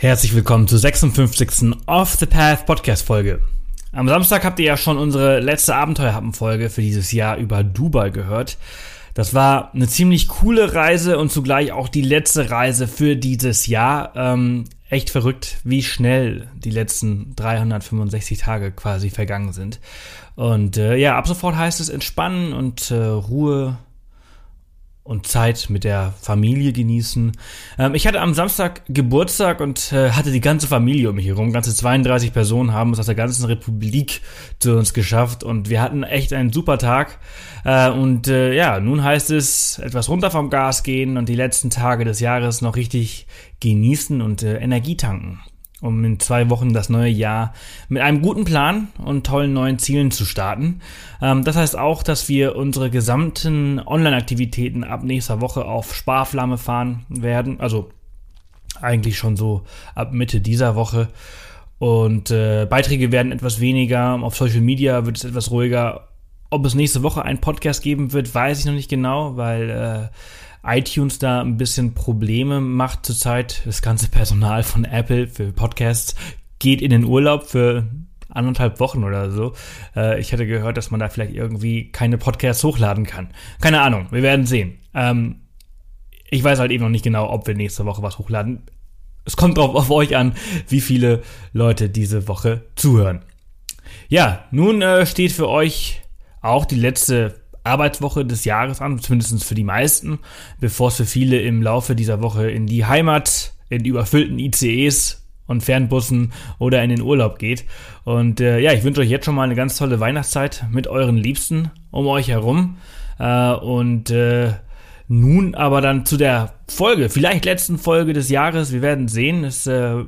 Herzlich willkommen zur 56. Off the Path Podcast Folge. Am Samstag habt ihr ja schon unsere letzte Abenteuerhappen-Folge für dieses Jahr über Dubai gehört. Das war eine ziemlich coole Reise und zugleich auch die letzte Reise für dieses Jahr. Ähm, echt verrückt, wie schnell die letzten 365 Tage quasi vergangen sind. Und äh, ja, ab sofort heißt es entspannen und äh, Ruhe und Zeit mit der Familie genießen. Ähm, ich hatte am Samstag Geburtstag und äh, hatte die ganze Familie um mich herum. Ganze 32 Personen haben es aus der ganzen Republik zu uns geschafft und wir hatten echt einen super Tag. Äh, und äh, ja, nun heißt es etwas runter vom Gas gehen und die letzten Tage des Jahres noch richtig genießen und äh, Energie tanken um in zwei Wochen das neue Jahr mit einem guten Plan und tollen neuen Zielen zu starten. Ähm, das heißt auch, dass wir unsere gesamten Online-Aktivitäten ab nächster Woche auf Sparflamme fahren werden. Also eigentlich schon so ab Mitte dieser Woche. Und äh, Beiträge werden etwas weniger. Auf Social Media wird es etwas ruhiger. Ob es nächste Woche einen Podcast geben wird, weiß ich noch nicht genau, weil äh, iTunes da ein bisschen Probleme macht zurzeit. Das ganze Personal von Apple für Podcasts geht in den Urlaub für anderthalb Wochen oder so. Äh, ich hatte gehört, dass man da vielleicht irgendwie keine Podcasts hochladen kann. Keine Ahnung, wir werden sehen. Ähm, ich weiß halt eben noch nicht genau, ob wir nächste Woche was hochladen. Es kommt drauf auf euch an, wie viele Leute diese Woche zuhören. Ja, nun äh, steht für euch auch die letzte Arbeitswoche des Jahres an, zumindest für die meisten, bevor es für viele im Laufe dieser Woche in die Heimat, in überfüllten ICEs und Fernbussen oder in den Urlaub geht. Und äh, ja, ich wünsche euch jetzt schon mal eine ganz tolle Weihnachtszeit mit euren Liebsten um euch herum. Äh, und äh, nun aber dann zu der Folge, vielleicht letzten Folge des Jahres. Wir werden sehen. Es äh,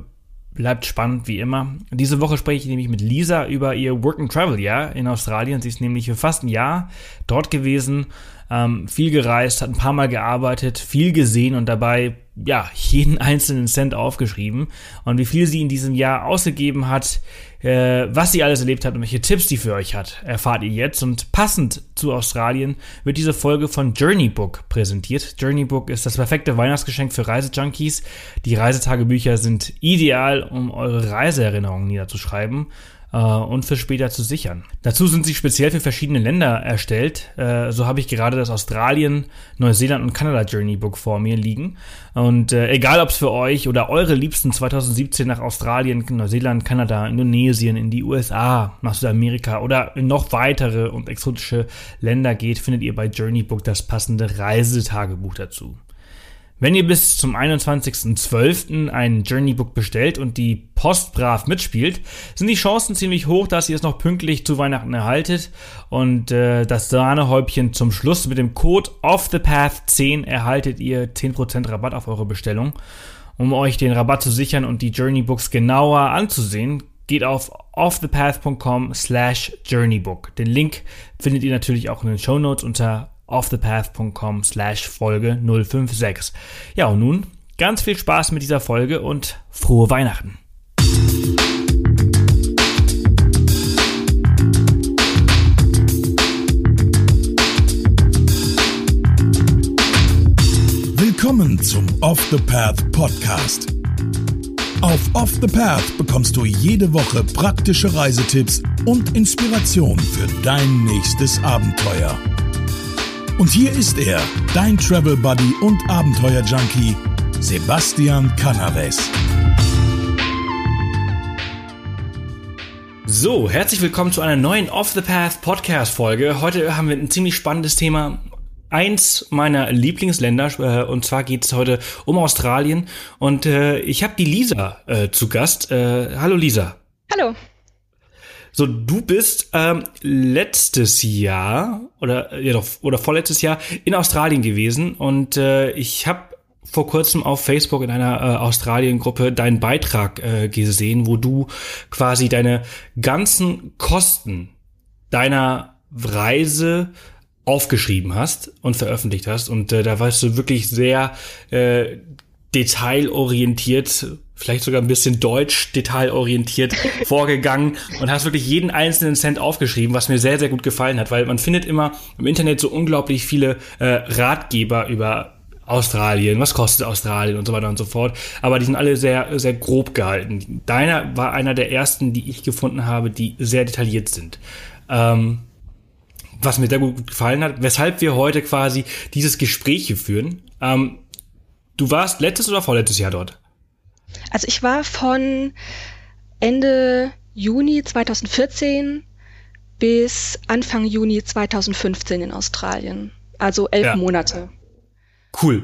bleibt spannend wie immer. Diese Woche spreche ich nämlich mit Lisa über ihr Work and Travel Jahr in Australien. Sie ist nämlich für fast ein Jahr dort gewesen, ähm, viel gereist, hat ein paar Mal gearbeitet, viel gesehen und dabei ja jeden einzelnen Cent aufgeschrieben. Und wie viel sie in diesem Jahr ausgegeben hat, äh, was sie alles erlebt hat und welche Tipps sie für euch hat, erfahrt ihr jetzt. Und passend zu Australien wird diese Folge von Journey Book präsentiert. Journey Book ist das perfekte Weihnachtsgeschenk für Reisejunkies. Die Reisetagebücher sind ideal, um eure Reiseerinnerungen niederzuschreiben äh, und für später zu sichern. Dazu sind sie speziell für verschiedene Länder erstellt. Äh, so habe ich gerade das Australien, Neuseeland und Kanada Journey Book vor mir liegen. Und äh, egal, ob es für euch oder eure Liebsten 2017 nach Australien, Neuseeland, Kanada, Indonesien, in die USA, nach Südamerika oder in noch weitere und exotische Länder geht, findet ihr bei Journey Book das passende Reisetagebuch dazu. Wenn ihr bis zum 21.12. ein Journeybook bestellt und die Post brav mitspielt, sind die Chancen ziemlich hoch, dass ihr es noch pünktlich zu Weihnachten erhaltet. Und äh, das Sahnehäubchen zum Schluss mit dem Code OffThePath10 erhaltet ihr 10% Rabatt auf eure Bestellung. Um euch den Rabatt zu sichern und die Journeybooks genauer anzusehen, geht auf offthepath.com slash journeybook. Den Link findet ihr natürlich auch in den Show Notes unter offthepath.com slash Folge 056. Ja, und nun ganz viel Spaß mit dieser Folge und frohe Weihnachten. Willkommen zum Off the Path Podcast. Auf Off the Path bekommst du jede Woche praktische Reisetipps und Inspiration für dein nächstes Abenteuer. Und hier ist er, dein Travel Buddy und Abenteuer Junkie, Sebastian Canaves. So, herzlich willkommen zu einer neuen Off the Path Podcast Folge. Heute haben wir ein ziemlich spannendes Thema. Eins meiner Lieblingsländer, äh, und zwar geht es heute um Australien. Und äh, ich habe die Lisa äh, zu Gast. Äh, hallo Lisa. Hallo. So, du bist ähm, letztes Jahr oder ja doch oder vorletztes Jahr in Australien gewesen und äh, ich habe vor kurzem auf Facebook in einer äh, Australien-Gruppe deinen Beitrag äh, gesehen, wo du quasi deine ganzen Kosten deiner Reise aufgeschrieben hast und veröffentlicht hast. Und äh, da warst du wirklich sehr äh, detailorientiert vielleicht sogar ein bisschen deutsch detailorientiert vorgegangen und hast wirklich jeden einzelnen Cent aufgeschrieben, was mir sehr, sehr gut gefallen hat, weil man findet immer im Internet so unglaublich viele äh, Ratgeber über Australien, was kostet Australien und so weiter und so fort. Aber die sind alle sehr, sehr grob gehalten. Deiner war einer der ersten, die ich gefunden habe, die sehr detailliert sind. Ähm, was mir sehr gut gefallen hat, weshalb wir heute quasi dieses Gespräch hier führen. Ähm, du warst letztes oder vorletztes Jahr dort? Also ich war von Ende Juni 2014 bis Anfang Juni 2015 in Australien. Also elf ja. Monate. Cool.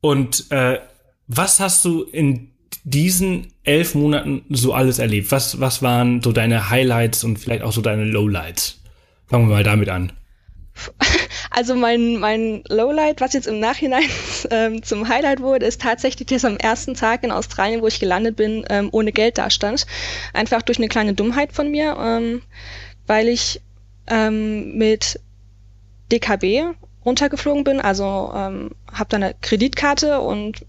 Und äh, was hast du in diesen elf Monaten so alles erlebt? Was, was waren so deine Highlights und vielleicht auch so deine Lowlights? Fangen wir mal damit an. Also mein, mein Lowlight, was jetzt im Nachhinein ähm, zum Highlight wurde, ist tatsächlich, dass am ersten Tag in Australien, wo ich gelandet bin, ähm, ohne Geld dastand. Einfach durch eine kleine Dummheit von mir, ähm, weil ich ähm, mit DKB runtergeflogen bin, also ähm, habe da eine Kreditkarte und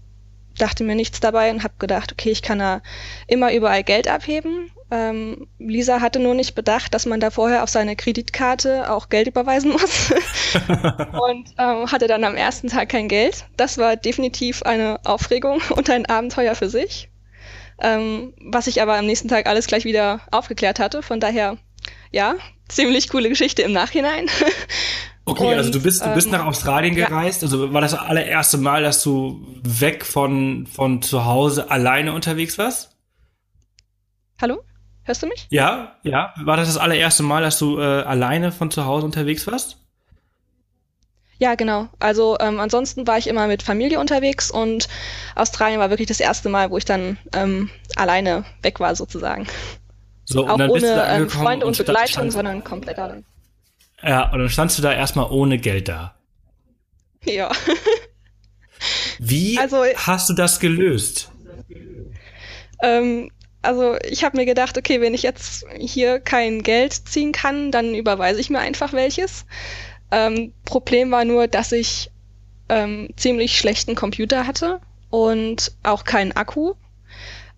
dachte mir nichts dabei und habe gedacht, okay, ich kann da immer überall Geld abheben. Ähm, Lisa hatte nur nicht bedacht, dass man da vorher auf seine Kreditkarte auch Geld überweisen muss und ähm, hatte dann am ersten Tag kein Geld. Das war definitiv eine Aufregung und ein Abenteuer für sich, ähm, was ich aber am nächsten Tag alles gleich wieder aufgeklärt hatte. Von daher, ja, ziemlich coole Geschichte im Nachhinein. Okay, und, also du bist, du bist ähm, nach Australien gereist. Ja. Also war das, das allererste Mal, dass du weg von, von zu Hause alleine unterwegs warst? Hallo? Hörst du mich? Ja, ja. War das das allererste Mal, dass du äh, alleine von zu Hause unterwegs warst? Ja, genau. Also ähm, ansonsten war ich immer mit Familie unterwegs und Australien war wirklich das erste Mal, wo ich dann ähm, alleine weg war sozusagen. So, Auch ohne ähm, Freunde und, und Begleitung, sondern komplett allein. Ja, und dann standst du da erstmal ohne Geld da. Ja. Wie also, hast du das gelöst? Ähm, also ich habe mir gedacht, okay, wenn ich jetzt hier kein Geld ziehen kann, dann überweise ich mir einfach welches. Ähm, Problem war nur, dass ich ähm, ziemlich schlechten Computer hatte und auch keinen Akku.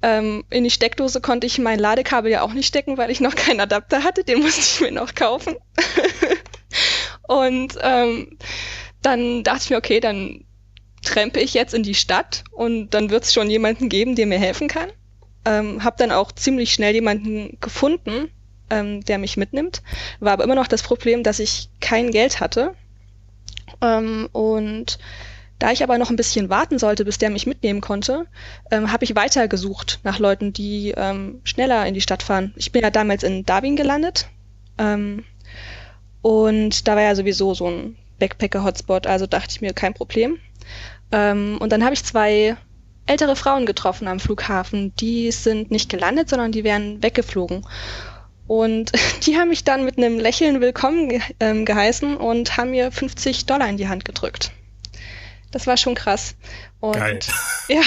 Ähm, in die Steckdose konnte ich mein Ladekabel ja auch nicht stecken, weil ich noch keinen Adapter hatte. Den musste ich mir noch kaufen. und ähm, dann dachte ich mir, okay, dann trempe ich jetzt in die Stadt und dann wird es schon jemanden geben, der mir helfen kann. Ähm, habe dann auch ziemlich schnell jemanden gefunden, ähm, der mich mitnimmt. War aber immer noch das Problem, dass ich kein Geld hatte. Ähm, und da ich aber noch ein bisschen warten sollte, bis der mich mitnehmen konnte, ähm, habe ich weiter gesucht nach Leuten, die ähm, schneller in die Stadt fahren. Ich bin ja damals in Darwin gelandet ähm, und da war ja sowieso so ein Backpacker-Hotspot, also dachte ich mir, kein Problem. Ähm, und dann habe ich zwei ältere Frauen getroffen am Flughafen. Die sind nicht gelandet, sondern die wären weggeflogen. Und die haben mich dann mit einem Lächeln willkommen ge ähm, geheißen und haben mir 50 Dollar in die Hand gedrückt. Das war schon krass. Und Geil. ja,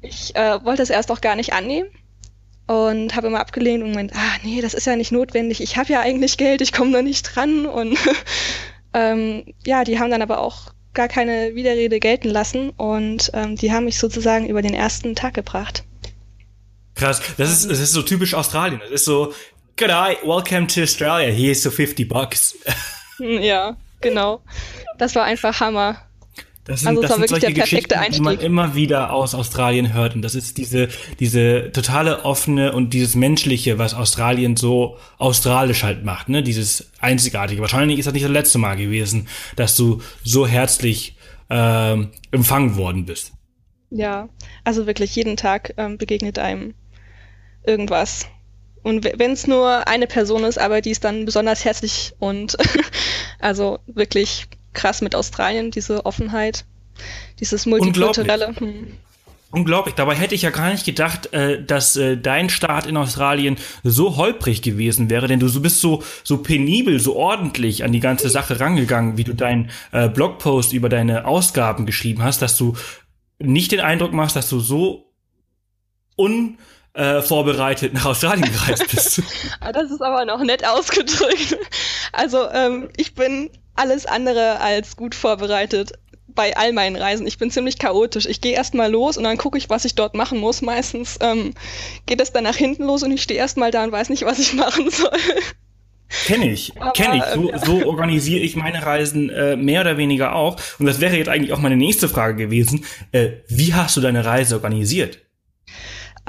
ich äh, wollte es erst auch gar nicht annehmen und habe immer abgelehnt und gemeint, ah nee, das ist ja nicht notwendig, ich habe ja eigentlich Geld, ich komme da nicht dran. Und ähm, ja, die haben dann aber auch gar keine Widerrede gelten lassen und ähm, die haben mich sozusagen über den ersten Tag gebracht. Krass, das ist, das ist so typisch Australien. Das ist so, good eye, welcome to Australia, here's so 50 bucks. Ja, genau. Das war einfach Hammer. Das sind, also das, das sind solche Geschichten, Einstieg. die man immer wieder aus Australien hört. Und das ist diese, diese totale offene und dieses Menschliche, was Australien so australisch halt macht, ne? Dieses Einzigartige. Wahrscheinlich ist das nicht das letzte Mal gewesen, dass du so herzlich äh, empfangen worden bist. Ja, also wirklich jeden Tag ähm, begegnet einem irgendwas. Und wenn es nur eine Person ist, aber die ist dann besonders herzlich und also wirklich krass mit Australien, diese Offenheit, dieses multikulturelle. Unglaublich. Hm. Unglaublich. Dabei hätte ich ja gar nicht gedacht, äh, dass äh, dein Start in Australien so holprig gewesen wäre, denn du bist so so penibel, so ordentlich an die ganze Sache rangegangen, wie du deinen äh, Blogpost über deine Ausgaben geschrieben hast, dass du nicht den Eindruck machst, dass du so unvorbereitet nach Australien gereist bist. Ah, das ist aber noch nett ausgedrückt. Also ähm, ich bin alles andere als gut vorbereitet bei all meinen Reisen. Ich bin ziemlich chaotisch. Ich gehe erstmal los und dann gucke ich, was ich dort machen muss. Meistens ähm, geht es dann nach hinten los und ich stehe erstmal da und weiß nicht, was ich machen soll. Kenne ich, kenne ich. So, so organisiere ich meine Reisen äh, mehr oder weniger auch. Und das wäre jetzt eigentlich auch meine nächste Frage gewesen. Äh, wie hast du deine Reise organisiert?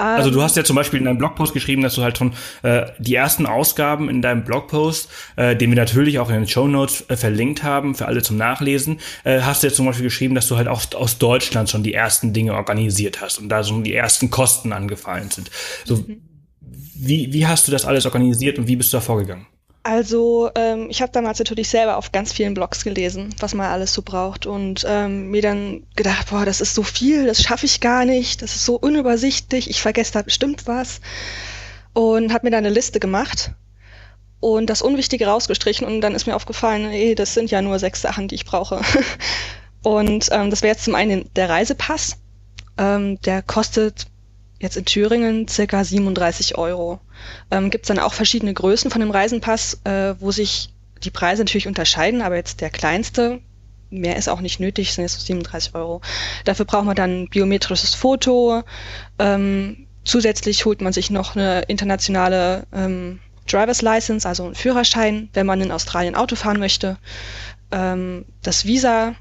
Also du ähm. hast ja zum Beispiel in deinem Blogpost geschrieben, dass du halt von äh, die ersten Ausgaben in deinem Blogpost, äh, den wir natürlich auch in den Show Notes äh, verlinkt haben für alle zum Nachlesen, äh, hast du ja zum Beispiel geschrieben, dass du halt auch aus Deutschland schon die ersten Dinge organisiert hast und da schon die ersten Kosten angefallen sind. So, mhm. wie, wie hast du das alles organisiert und wie bist du da vorgegangen? Also ähm, ich habe damals natürlich selber auf ganz vielen Blogs gelesen, was man alles so braucht und ähm, mir dann gedacht, boah, das ist so viel, das schaffe ich gar nicht, das ist so unübersichtlich, ich vergesse da bestimmt was und habe mir dann eine Liste gemacht und das Unwichtige rausgestrichen und dann ist mir aufgefallen, ey, das sind ja nur sechs Sachen, die ich brauche. und ähm, das wäre jetzt zum einen der Reisepass, ähm, der kostet jetzt in Thüringen circa 37 Euro. Ähm, Gibt es dann auch verschiedene Größen von dem Reisenpass, äh, wo sich die Preise natürlich unterscheiden, aber jetzt der kleinste, mehr ist auch nicht nötig, sind jetzt 37 Euro. Dafür braucht man dann ein biometrisches Foto. Ähm, zusätzlich holt man sich noch eine internationale ähm, Driver's License, also einen Führerschein, wenn man in Australien Auto fahren möchte. Ähm, das Visa,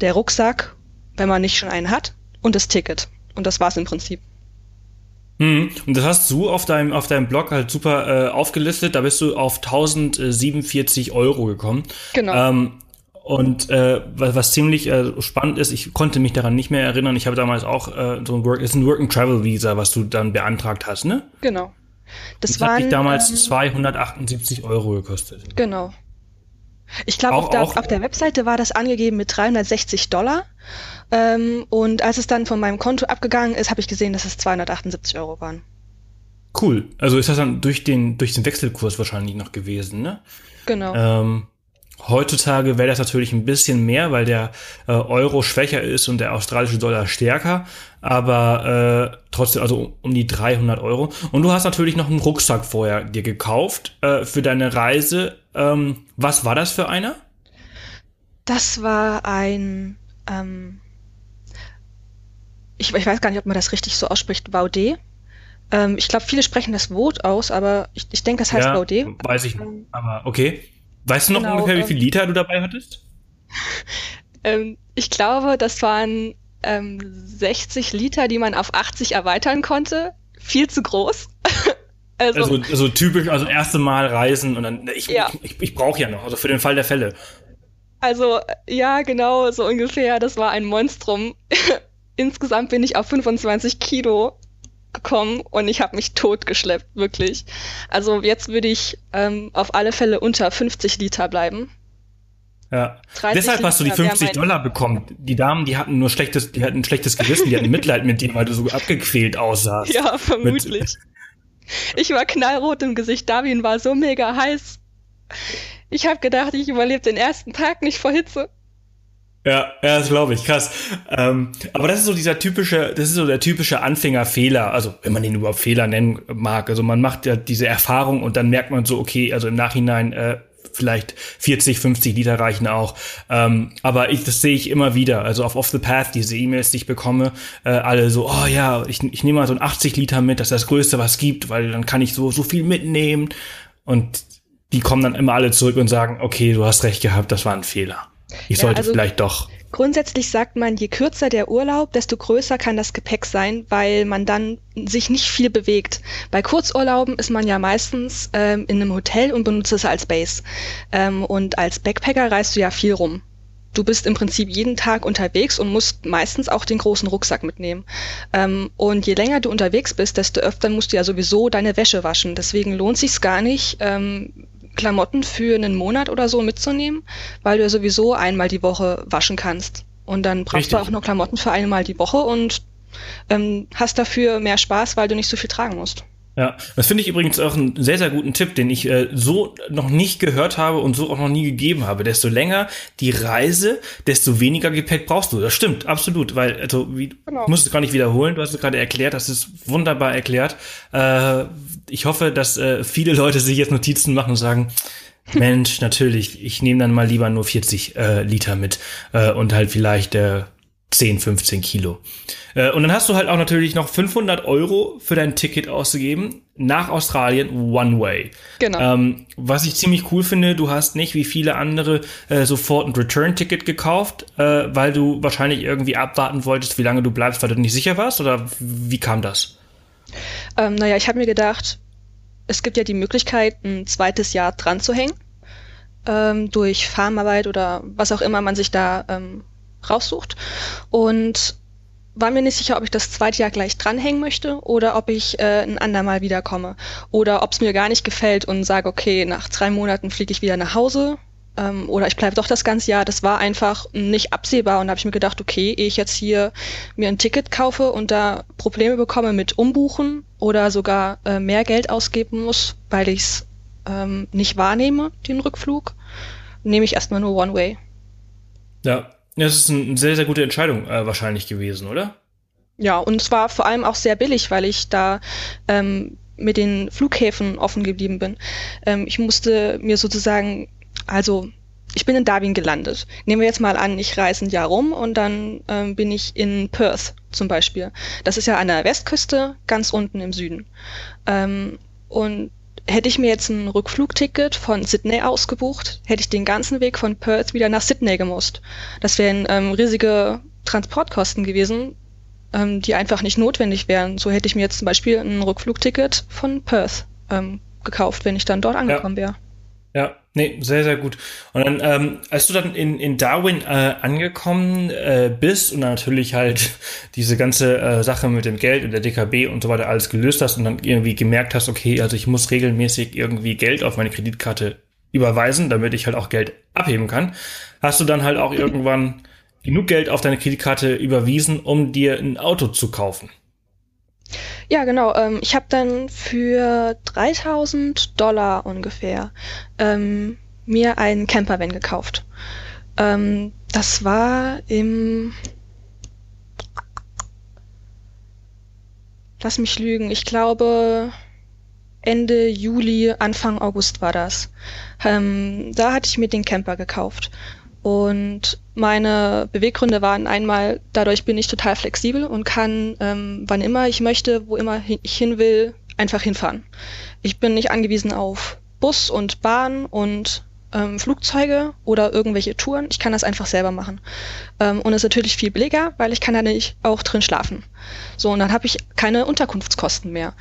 der Rucksack, wenn man nicht schon einen hat, und das Ticket. Und das war's im Prinzip. Mhm. Und das hast du auf deinem, auf deinem Blog halt super äh, aufgelistet. Da bist du auf 1047 Euro gekommen. Genau. Ähm, und äh, was, was ziemlich äh, spannend ist, ich konnte mich daran nicht mehr erinnern. Ich habe damals auch äh, so ein Work, ist ein Work and Travel Visa, was du dann beantragt hast, ne? Genau. Das, das waren, hat dich damals ähm, 278 Euro gekostet. Genau. Ich glaube, auf, auf der Webseite war das angegeben mit 360 Dollar. Ähm, und als es dann von meinem Konto abgegangen ist, habe ich gesehen, dass es 278 Euro waren. Cool. Also ist das dann durch den, durch den Wechselkurs wahrscheinlich noch gewesen, ne? Genau. Ähm, heutzutage wäre das natürlich ein bisschen mehr, weil der äh, Euro schwächer ist und der australische Dollar stärker. Aber äh, trotzdem, also um die 300 Euro. Und du hast natürlich noch einen Rucksack vorher dir gekauft äh, für deine Reise. Ähm, was war das für einer? Das war ein ähm, ich, ich weiß gar nicht, ob man das richtig so ausspricht, Baudet. Ähm, ich glaube, viele sprechen das Wort aus, aber ich, ich denke, das heißt ja, Baudet. Weiß ich nicht, ähm, aber okay. Weißt du noch genau, ungefähr, wie viel ähm, Liter du dabei hattest? ähm, ich glaube, das waren ähm, 60 Liter, die man auf 80 erweitern konnte. Viel zu groß. also, also, also, typisch, also erste Mal reisen und dann, ich, ja. ich, ich, ich brauche ja noch, also für den Fall der Fälle. Also, ja, genau, so ungefähr. Das war ein Monstrum. insgesamt bin ich auf 25 Kilo gekommen und ich habe mich totgeschleppt, wirklich. Also jetzt würde ich ähm, auf alle Fälle unter 50 Liter bleiben. Ja. Deshalb hast du die 50 Dollar bekommen. Die Damen, die hatten nur schlechtes, die hatten ein schlechtes Gewissen, die hatten Mitleid mit dir, weil du so abgequält aussahst. Ja, vermutlich. ich war knallrot im Gesicht. Darwin war so mega heiß. Ich habe gedacht, ich überlebe den ersten Tag nicht vor Hitze. Ja, ja, das glaube ich, krass. Ähm, aber das ist so dieser typische, das ist so der typische Anfängerfehler, also wenn man den überhaupt Fehler nennen mag. Also man macht ja diese Erfahrung und dann merkt man so, okay, also im Nachhinein äh, vielleicht 40, 50 Liter reichen auch. Ähm, aber ich, das sehe ich immer wieder. Also auf Off the Path, diese E-Mails, die ich bekomme, äh, alle so, oh ja, ich, ich nehme mal so ein 80 Liter mit, das ist das Größte, was es gibt, weil dann kann ich so, so viel mitnehmen. Und die kommen dann immer alle zurück und sagen, okay, du hast recht gehabt, das war ein Fehler. Ich ja, sollte also vielleicht doch. Grundsätzlich sagt man, je kürzer der Urlaub, desto größer kann das Gepäck sein, weil man dann sich nicht viel bewegt. Bei Kurzurlauben ist man ja meistens ähm, in einem Hotel und benutzt es als Base. Ähm, und als Backpacker reist du ja viel rum. Du bist im Prinzip jeden Tag unterwegs und musst meistens auch den großen Rucksack mitnehmen. Ähm, und je länger du unterwegs bist, desto öfter musst du ja sowieso deine Wäsche waschen. Deswegen lohnt sich's gar nicht, ähm, Klamotten für einen Monat oder so mitzunehmen, weil du ja sowieso einmal die Woche waschen kannst. Und dann brauchst Richtig. du auch nur Klamotten für einmal die Woche und ähm, hast dafür mehr Spaß, weil du nicht so viel tragen musst. Ja, das finde ich übrigens auch einen sehr, sehr guten Tipp, den ich äh, so noch nicht gehört habe und so auch noch nie gegeben habe. Desto länger die Reise, desto weniger Gepäck brauchst du. Das stimmt, absolut, weil, also, wie, genau. ich muss es gar nicht wiederholen, du hast es gerade erklärt, das ist wunderbar erklärt. Äh, ich hoffe, dass äh, viele Leute sich jetzt Notizen machen und sagen, Mensch, natürlich, ich nehme dann mal lieber nur 40 äh, Liter mit äh, und halt vielleicht äh, 10, 15 Kilo. Äh, und dann hast du halt auch natürlich noch 500 Euro für dein Ticket ausgegeben nach Australien One Way. Genau. Ähm, was ich ziemlich cool finde, du hast nicht wie viele andere äh, sofort ein Return-Ticket gekauft, äh, weil du wahrscheinlich irgendwie abwarten wolltest, wie lange du bleibst, weil du nicht sicher warst? Oder wie kam das? Ähm, naja, ich habe mir gedacht, es gibt ja die Möglichkeit, ein zweites Jahr dran zu hängen. Ähm, durch Farmarbeit oder was auch immer man sich da ähm, raussucht. Und war mir nicht sicher, ob ich das zweite Jahr gleich dranhängen möchte oder ob ich äh, ein andermal wiederkomme. Oder ob es mir gar nicht gefällt und sage, okay, nach drei Monaten fliege ich wieder nach Hause. Ähm, oder ich bleibe doch das ganze Jahr. Das war einfach nicht absehbar und da habe ich mir gedacht, okay, ehe ich jetzt hier mir ein Ticket kaufe und da Probleme bekomme mit Umbuchen oder sogar äh, mehr Geld ausgeben muss, weil ich es ähm, nicht wahrnehme, den Rückflug, nehme ich erstmal nur One Way. Ja, das ist eine sehr, sehr gute Entscheidung äh, wahrscheinlich gewesen, oder? Ja, und es war vor allem auch sehr billig, weil ich da ähm, mit den Flughäfen offen geblieben bin. Ähm, ich musste mir sozusagen, also ich bin in Darwin gelandet. Nehmen wir jetzt mal an, ich reise ein Jahr rum und dann ähm, bin ich in Perth zum Beispiel. Das ist ja an der Westküste, ganz unten im Süden. Ähm, und hätte ich mir jetzt ein Rückflugticket von Sydney ausgebucht, hätte ich den ganzen Weg von Perth wieder nach Sydney gemusst. Das wären ähm, riesige Transportkosten gewesen, ähm, die einfach nicht notwendig wären. So hätte ich mir jetzt zum Beispiel ein Rückflugticket von Perth ähm, gekauft, wenn ich dann dort angekommen ja. wäre. Ja, nee, sehr, sehr gut. Und dann, ähm, als du dann in, in Darwin äh, angekommen äh, bist und dann natürlich halt diese ganze äh, Sache mit dem Geld und der DKB und so weiter alles gelöst hast und dann irgendwie gemerkt hast, okay, also ich muss regelmäßig irgendwie Geld auf meine Kreditkarte überweisen, damit ich halt auch Geld abheben kann, hast du dann halt auch irgendwann genug Geld auf deine Kreditkarte überwiesen, um dir ein Auto zu kaufen. Ja, genau. Ähm, ich habe dann für 3000 Dollar ungefähr ähm, mir einen Campervan gekauft. Ähm, das war im... Lass mich lügen. Ich glaube Ende Juli, Anfang August war das. Ähm, da hatte ich mir den Camper gekauft. Und meine Beweggründe waren einmal, dadurch bin ich total flexibel und kann, ähm, wann immer ich möchte, wo immer ich hin will, einfach hinfahren. Ich bin nicht angewiesen auf Bus und Bahn und ähm, Flugzeuge oder irgendwelche Touren. Ich kann das einfach selber machen. Ähm, und es ist natürlich viel billiger, weil ich kann da nicht auch drin schlafen. So, und dann habe ich keine Unterkunftskosten mehr.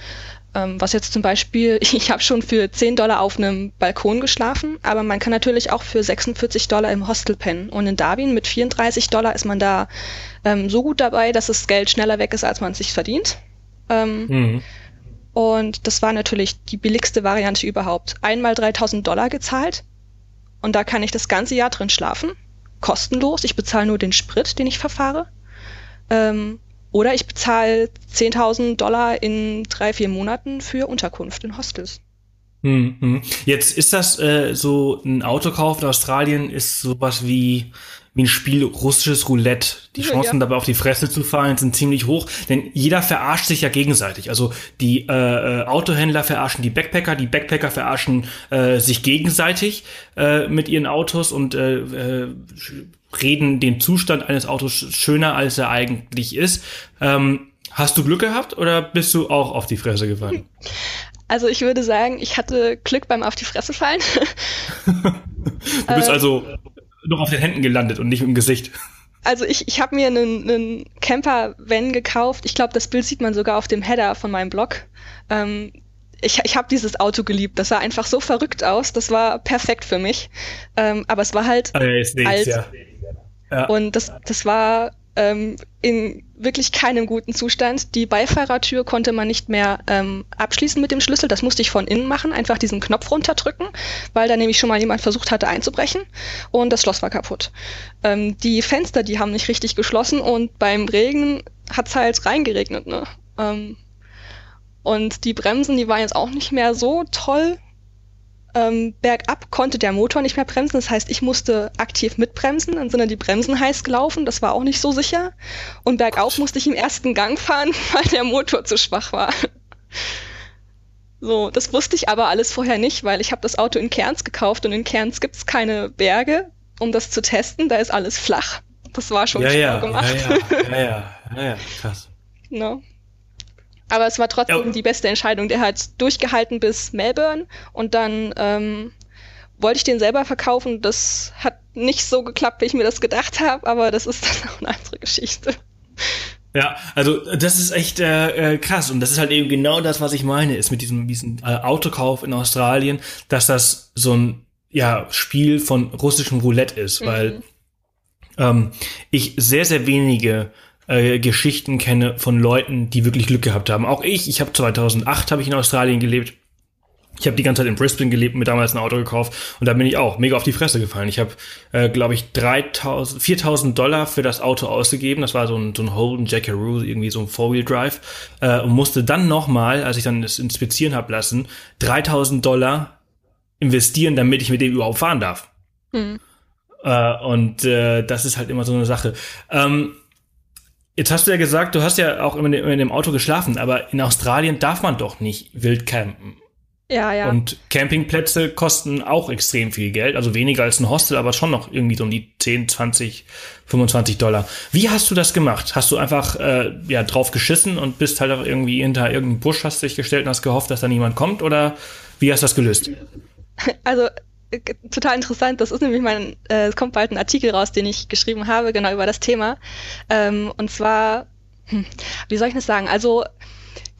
Ähm, was jetzt zum Beispiel, ich habe schon für 10 Dollar auf einem Balkon geschlafen, aber man kann natürlich auch für 46 Dollar im Hostel pennen. Und in Darwin mit 34 Dollar ist man da ähm, so gut dabei, dass das Geld schneller weg ist, als man es sich verdient. Ähm, mhm. Und das war natürlich die billigste Variante überhaupt. Einmal 3000 Dollar gezahlt und da kann ich das ganze Jahr drin schlafen. Kostenlos. Ich bezahle nur den Sprit, den ich verfahre. Ähm, oder ich bezahle 10.000 Dollar in drei, vier Monaten für Unterkunft in Hostels. Hm, hm. Jetzt ist das äh, so ein Autokauf in Australien ist sowas wie wie ein Spiel russisches Roulette. Die Chancen ja. dabei auf die Fresse zu fallen sind ziemlich hoch, denn jeder verarscht sich ja gegenseitig. Also die äh, äh, Autohändler verarschen die Backpacker, die Backpacker verarschen äh, sich gegenseitig äh, mit ihren Autos und äh, äh, reden den Zustand eines Autos schöner, als er eigentlich ist. Ähm, hast du Glück gehabt oder bist du auch auf die Fresse gefallen? Also ich würde sagen, ich hatte Glück beim auf die Fresse fallen. du bist äh, also noch auf den Händen gelandet und nicht im Gesicht. Also ich, ich habe mir einen, einen Camper-Van gekauft. Ich glaube, das Bild sieht man sogar auf dem Header von meinem Blog. Ähm, ich, ich habe dieses Auto geliebt. Das sah einfach so verrückt aus. Das war perfekt für mich. Ähm, aber es war halt ah, alt. Ja. Ja. Und das, das war ähm, in wirklich keinem guten Zustand. Die Beifahrertür konnte man nicht mehr ähm, abschließen mit dem Schlüssel. Das musste ich von innen machen, einfach diesen Knopf runterdrücken, weil da nämlich schon mal jemand versucht hatte einzubrechen und das Schloss war kaputt. Ähm, die Fenster, die haben nicht richtig geschlossen und beim Regen hat's halt reingeregnet. Ne? Ähm, und die Bremsen, die waren jetzt auch nicht mehr so toll. Ähm, bergab konnte der Motor nicht mehr bremsen, das heißt, ich musste aktiv mitbremsen, dann sind dann die Bremsen heiß gelaufen, das war auch nicht so sicher. Und bergauf musste ich im ersten Gang fahren, weil der Motor zu schwach war. So, das wusste ich aber alles vorher nicht, weil ich habe das Auto in Kerns gekauft und in Kerns gibt's keine Berge, um das zu testen, da ist alles flach. Das war schon ja, schlau ja, gemacht. Ja, ja, ja, ja, ja, ja krass. No. Aber es war trotzdem ja. die beste Entscheidung. Der hat durchgehalten bis Melbourne und dann ähm, wollte ich den selber verkaufen. Das hat nicht so geklappt, wie ich mir das gedacht habe, aber das ist dann auch eine andere Geschichte. Ja, also das ist echt äh, äh, krass und das ist halt eben genau das, was ich meine, ist mit diesem, diesem äh, Autokauf in Australien, dass das so ein ja, Spiel von russischem Roulette ist, mhm. weil ähm, ich sehr, sehr wenige äh, Geschichten kenne von Leuten, die wirklich Glück gehabt haben. Auch ich, ich habe 2008 habe ich in Australien gelebt ich habe die ganze Zeit in Brisbane gelebt, mir damals ein Auto gekauft und da bin ich auch mega auf die Fresse gefallen. Ich habe, äh, glaube ich, 3000, 4000 Dollar für das Auto ausgegeben. Das war so ein, so ein Holden Jackaroo, irgendwie so ein Four-Wheel-Drive äh, und musste dann nochmal, als ich dann das inspizieren habe lassen, 3000 Dollar investieren, damit ich mit dem überhaupt fahren darf. Mhm. Äh, und äh, das ist halt immer so eine Sache. Ähm, Jetzt hast du ja gesagt, du hast ja auch immer in dem Auto geschlafen, aber in Australien darf man doch nicht wild campen. Ja, ja. Und Campingplätze kosten auch extrem viel Geld, also weniger als ein Hostel, aber schon noch irgendwie so um die 10, 20, 25 Dollar. Wie hast du das gemacht? Hast du einfach äh, ja drauf geschissen und bist halt auch irgendwie hinter irgendeinem Busch hast dich gestellt und hast gehofft, dass da niemand kommt oder wie hast du das gelöst? Also total interessant. Das ist nämlich mein, äh, es kommt bald ein Artikel raus, den ich geschrieben habe, genau über das Thema. Ähm, und zwar, hm, wie soll ich das sagen? Also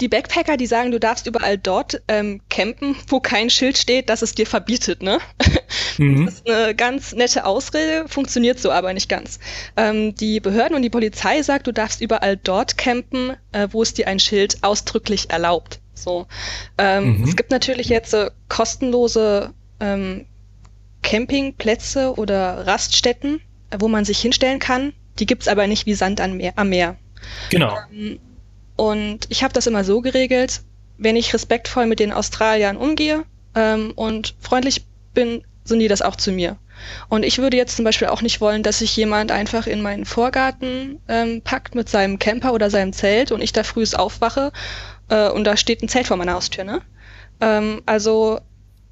die Backpacker, die sagen, du darfst überall dort ähm, campen, wo kein Schild steht, dass es dir verbietet, ne? Mhm. Das ist eine ganz nette Ausrede, funktioniert so aber nicht ganz. Ähm, die Behörden und die Polizei sagt, du darfst überall dort campen, äh, wo es dir ein Schild ausdrücklich erlaubt. So. Ähm, mhm. Es gibt natürlich jetzt äh, kostenlose ähm, Campingplätze oder Raststätten, äh, wo man sich hinstellen kann. Die gibt's aber nicht wie Sand am Meer. Am Meer. Genau. Ähm, und ich habe das immer so geregelt, wenn ich respektvoll mit den Australiern umgehe ähm, und freundlich bin, sind die das auch zu mir. Und ich würde jetzt zum Beispiel auch nicht wollen, dass sich jemand einfach in meinen Vorgarten ähm, packt mit seinem Camper oder seinem Zelt und ich da frühs aufwache äh, und da steht ein Zelt vor meiner Haustür. Ne? Ähm, also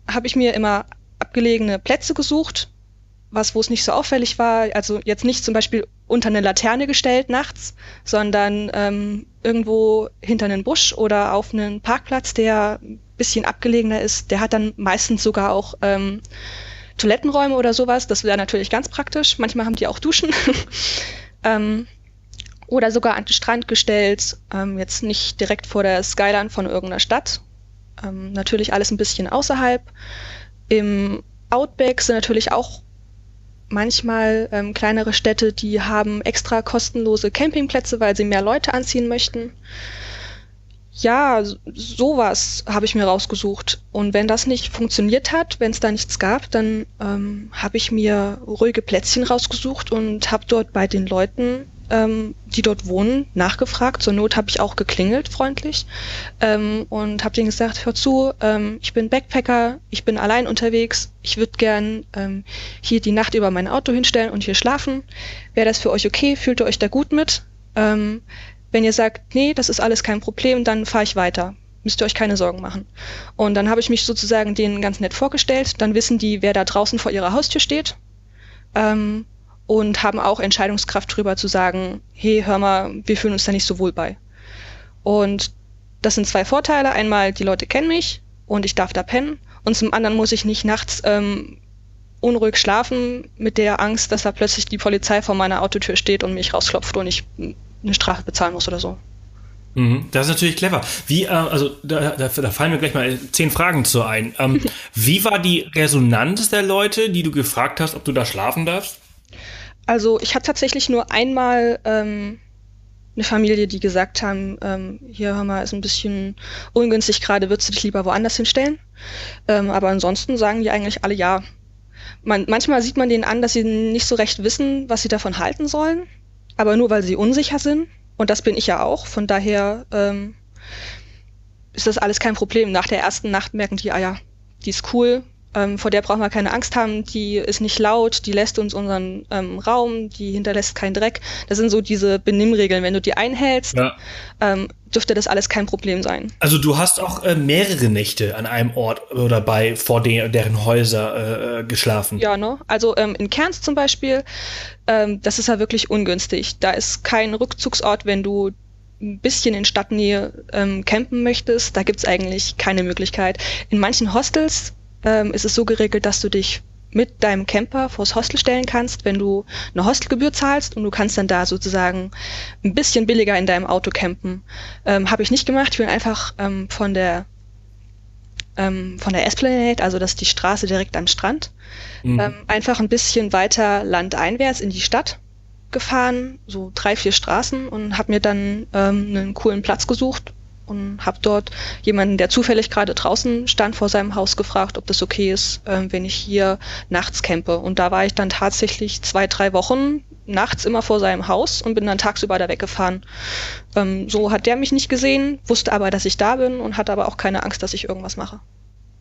habe ich mir immer abgelegene Plätze gesucht, was, wo es nicht so auffällig war. Also jetzt nicht zum Beispiel unter eine Laterne gestellt nachts, sondern ähm, irgendwo hinter einen Busch oder auf einen Parkplatz, der ein bisschen abgelegener ist. Der hat dann meistens sogar auch ähm, Toilettenräume oder sowas. Das wäre natürlich ganz praktisch. Manchmal haben die auch Duschen. ähm, oder sogar an den Strand gestellt, ähm, jetzt nicht direkt vor der Skyline von irgendeiner Stadt. Ähm, natürlich alles ein bisschen außerhalb. Im Outback sind natürlich auch manchmal ähm, kleinere Städte, die haben extra kostenlose Campingplätze, weil sie mehr Leute anziehen möchten. Ja, sowas habe ich mir rausgesucht. Und wenn das nicht funktioniert hat, wenn es da nichts gab, dann ähm, habe ich mir ruhige Plätzchen rausgesucht und habe dort bei den Leuten ähm, die dort wohnen, nachgefragt. Zur Not habe ich auch geklingelt, freundlich, ähm, und habe denen gesagt, hör zu, ähm, ich bin Backpacker, ich bin allein unterwegs, ich würde gern ähm, hier die Nacht über mein Auto hinstellen und hier schlafen. Wäre das für euch okay? Fühlt ihr euch da gut mit? Ähm, wenn ihr sagt, nee, das ist alles kein Problem, dann fahre ich weiter. Müsst ihr euch keine Sorgen machen. Und dann habe ich mich sozusagen denen ganz nett vorgestellt. Dann wissen die, wer da draußen vor ihrer Haustür steht. Ähm, und haben auch Entscheidungskraft drüber zu sagen, hey, hör mal, wir fühlen uns da nicht so wohl bei. Und das sind zwei Vorteile. Einmal, die Leute kennen mich und ich darf da pennen. Und zum anderen muss ich nicht nachts ähm, unruhig schlafen mit der Angst, dass da plötzlich die Polizei vor meiner Autotür steht und mich rausklopft und ich eine Strafe bezahlen muss oder so. Mhm, das ist natürlich clever. Wie, äh, also da, da, da fallen mir gleich mal zehn Fragen zu ein. Ähm, wie war die Resonanz der Leute, die du gefragt hast, ob du da schlafen darfst? Also ich hatte tatsächlich nur einmal ähm, eine Familie, die gesagt haben, ähm, hier hör mal, ist ein bisschen ungünstig gerade, würdest du dich lieber woanders hinstellen? Ähm, aber ansonsten sagen die eigentlich alle ja. Man, manchmal sieht man denen an, dass sie nicht so recht wissen, was sie davon halten sollen, aber nur weil sie unsicher sind. Und das bin ich ja auch. Von daher ähm, ist das alles kein Problem. Nach der ersten Nacht merken die, ah ja, die ist cool, ähm, vor der brauchen wir keine Angst haben, die ist nicht laut, die lässt uns unseren ähm, Raum, die hinterlässt keinen Dreck. Das sind so diese Benimmregeln. Wenn du die einhältst, ja. ähm, dürfte das alles kein Problem sein. Also du hast auch äh, mehrere Nächte an einem Ort oder bei vor de deren Häuser äh, äh, geschlafen. Ja, ne? Also ähm, in Kerns zum Beispiel, ähm, das ist ja wirklich ungünstig. Da ist kein Rückzugsort, wenn du ein bisschen in Stadtnähe ähm, campen möchtest, da gibt's eigentlich keine Möglichkeit. In manchen Hostels ähm, ist es so geregelt, dass du dich mit deinem Camper vors Hostel stellen kannst, wenn du eine Hostelgebühr zahlst und du kannst dann da sozusagen ein bisschen billiger in deinem Auto campen. Ähm, Habe ich nicht gemacht. Ich bin einfach ähm, von der ähm, von der Esplanade, also das ist die Straße direkt am Strand, mhm. ähm, einfach ein bisschen weiter landeinwärts in die Stadt gefahren, so drei, vier Straßen und habe mir dann ähm, einen coolen Platz gesucht und habe dort jemanden, der zufällig gerade draußen stand vor seinem Haus, gefragt, ob das okay ist, äh, wenn ich hier nachts campe. Und da war ich dann tatsächlich zwei, drei Wochen nachts immer vor seinem Haus und bin dann tagsüber da weggefahren. Ähm, so hat der mich nicht gesehen, wusste aber, dass ich da bin und hat aber auch keine Angst, dass ich irgendwas mache.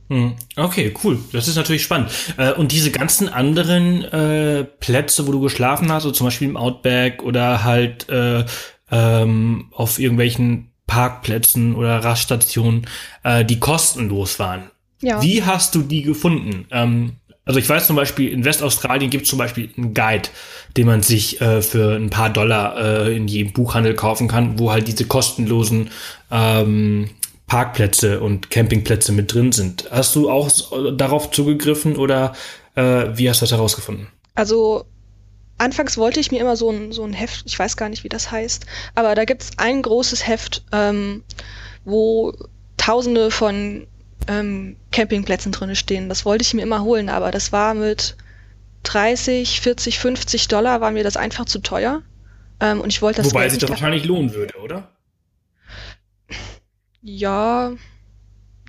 Hm. Okay, cool. Das ist natürlich spannend. Äh, und diese ganzen anderen äh, Plätze, wo du geschlafen hast, so zum Beispiel im Outback oder halt äh, ähm, auf irgendwelchen Parkplätzen oder Raststationen, äh, die kostenlos waren. Ja. Wie hast du die gefunden? Ähm, also ich weiß zum Beispiel, in Westaustralien gibt es zum Beispiel einen Guide, den man sich äh, für ein paar Dollar äh, in jedem Buchhandel kaufen kann, wo halt diese kostenlosen ähm, Parkplätze und Campingplätze mit drin sind. Hast du auch darauf zugegriffen oder äh, wie hast du das herausgefunden? Also anfangs wollte ich mir immer so ein, so ein Heft, ich weiß gar nicht, wie das heißt, aber da gibt es ein großes Heft, ähm, wo tausende von ähm, Campingplätzen drin stehen. Das wollte ich mir immer holen, aber das war mit 30, 40, 50 Dollar war mir das einfach zu teuer. Ähm, und ich wollte das Wobei sich das wahrscheinlich lohnen würde, oder? Ja,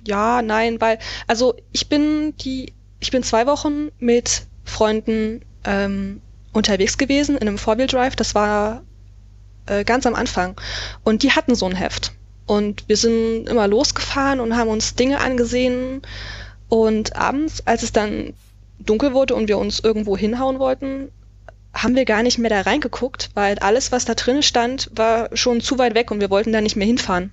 ja, nein, weil, also ich bin die, ich bin zwei Wochen mit Freunden ähm, unterwegs gewesen in einem Four-Wheel-Drive. Das war äh, ganz am Anfang. Und die hatten so ein Heft. Und wir sind immer losgefahren und haben uns Dinge angesehen. Und abends, als es dann dunkel wurde und wir uns irgendwo hinhauen wollten, haben wir gar nicht mehr da reingeguckt, weil alles, was da drin stand, war schon zu weit weg und wir wollten da nicht mehr hinfahren.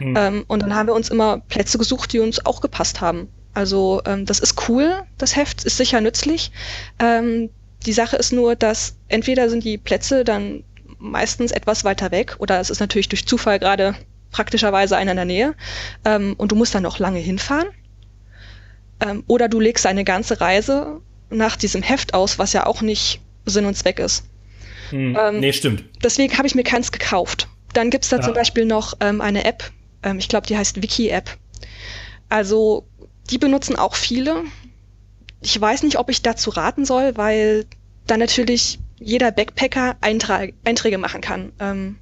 Mhm. Ähm, und dann haben wir uns immer Plätze gesucht, die uns auch gepasst haben. Also ähm, das ist cool, das Heft ist sicher nützlich. Ähm, die Sache ist nur, dass entweder sind die Plätze dann meistens etwas weiter weg oder es ist natürlich durch Zufall gerade praktischerweise einer in der Nähe ähm, und du musst dann noch lange hinfahren. Ähm, oder du legst eine ganze Reise nach diesem Heft aus, was ja auch nicht Sinn und Zweck ist. Hm, ähm, nee, stimmt. Deswegen habe ich mir keins gekauft. Dann gibt's da ja. zum Beispiel noch ähm, eine App, ähm, ich glaube, die heißt Wiki-App. Also die benutzen auch viele. Ich weiß nicht, ob ich dazu raten soll, weil da natürlich jeder Backpacker Eintrag, Einträge machen kann, ähm,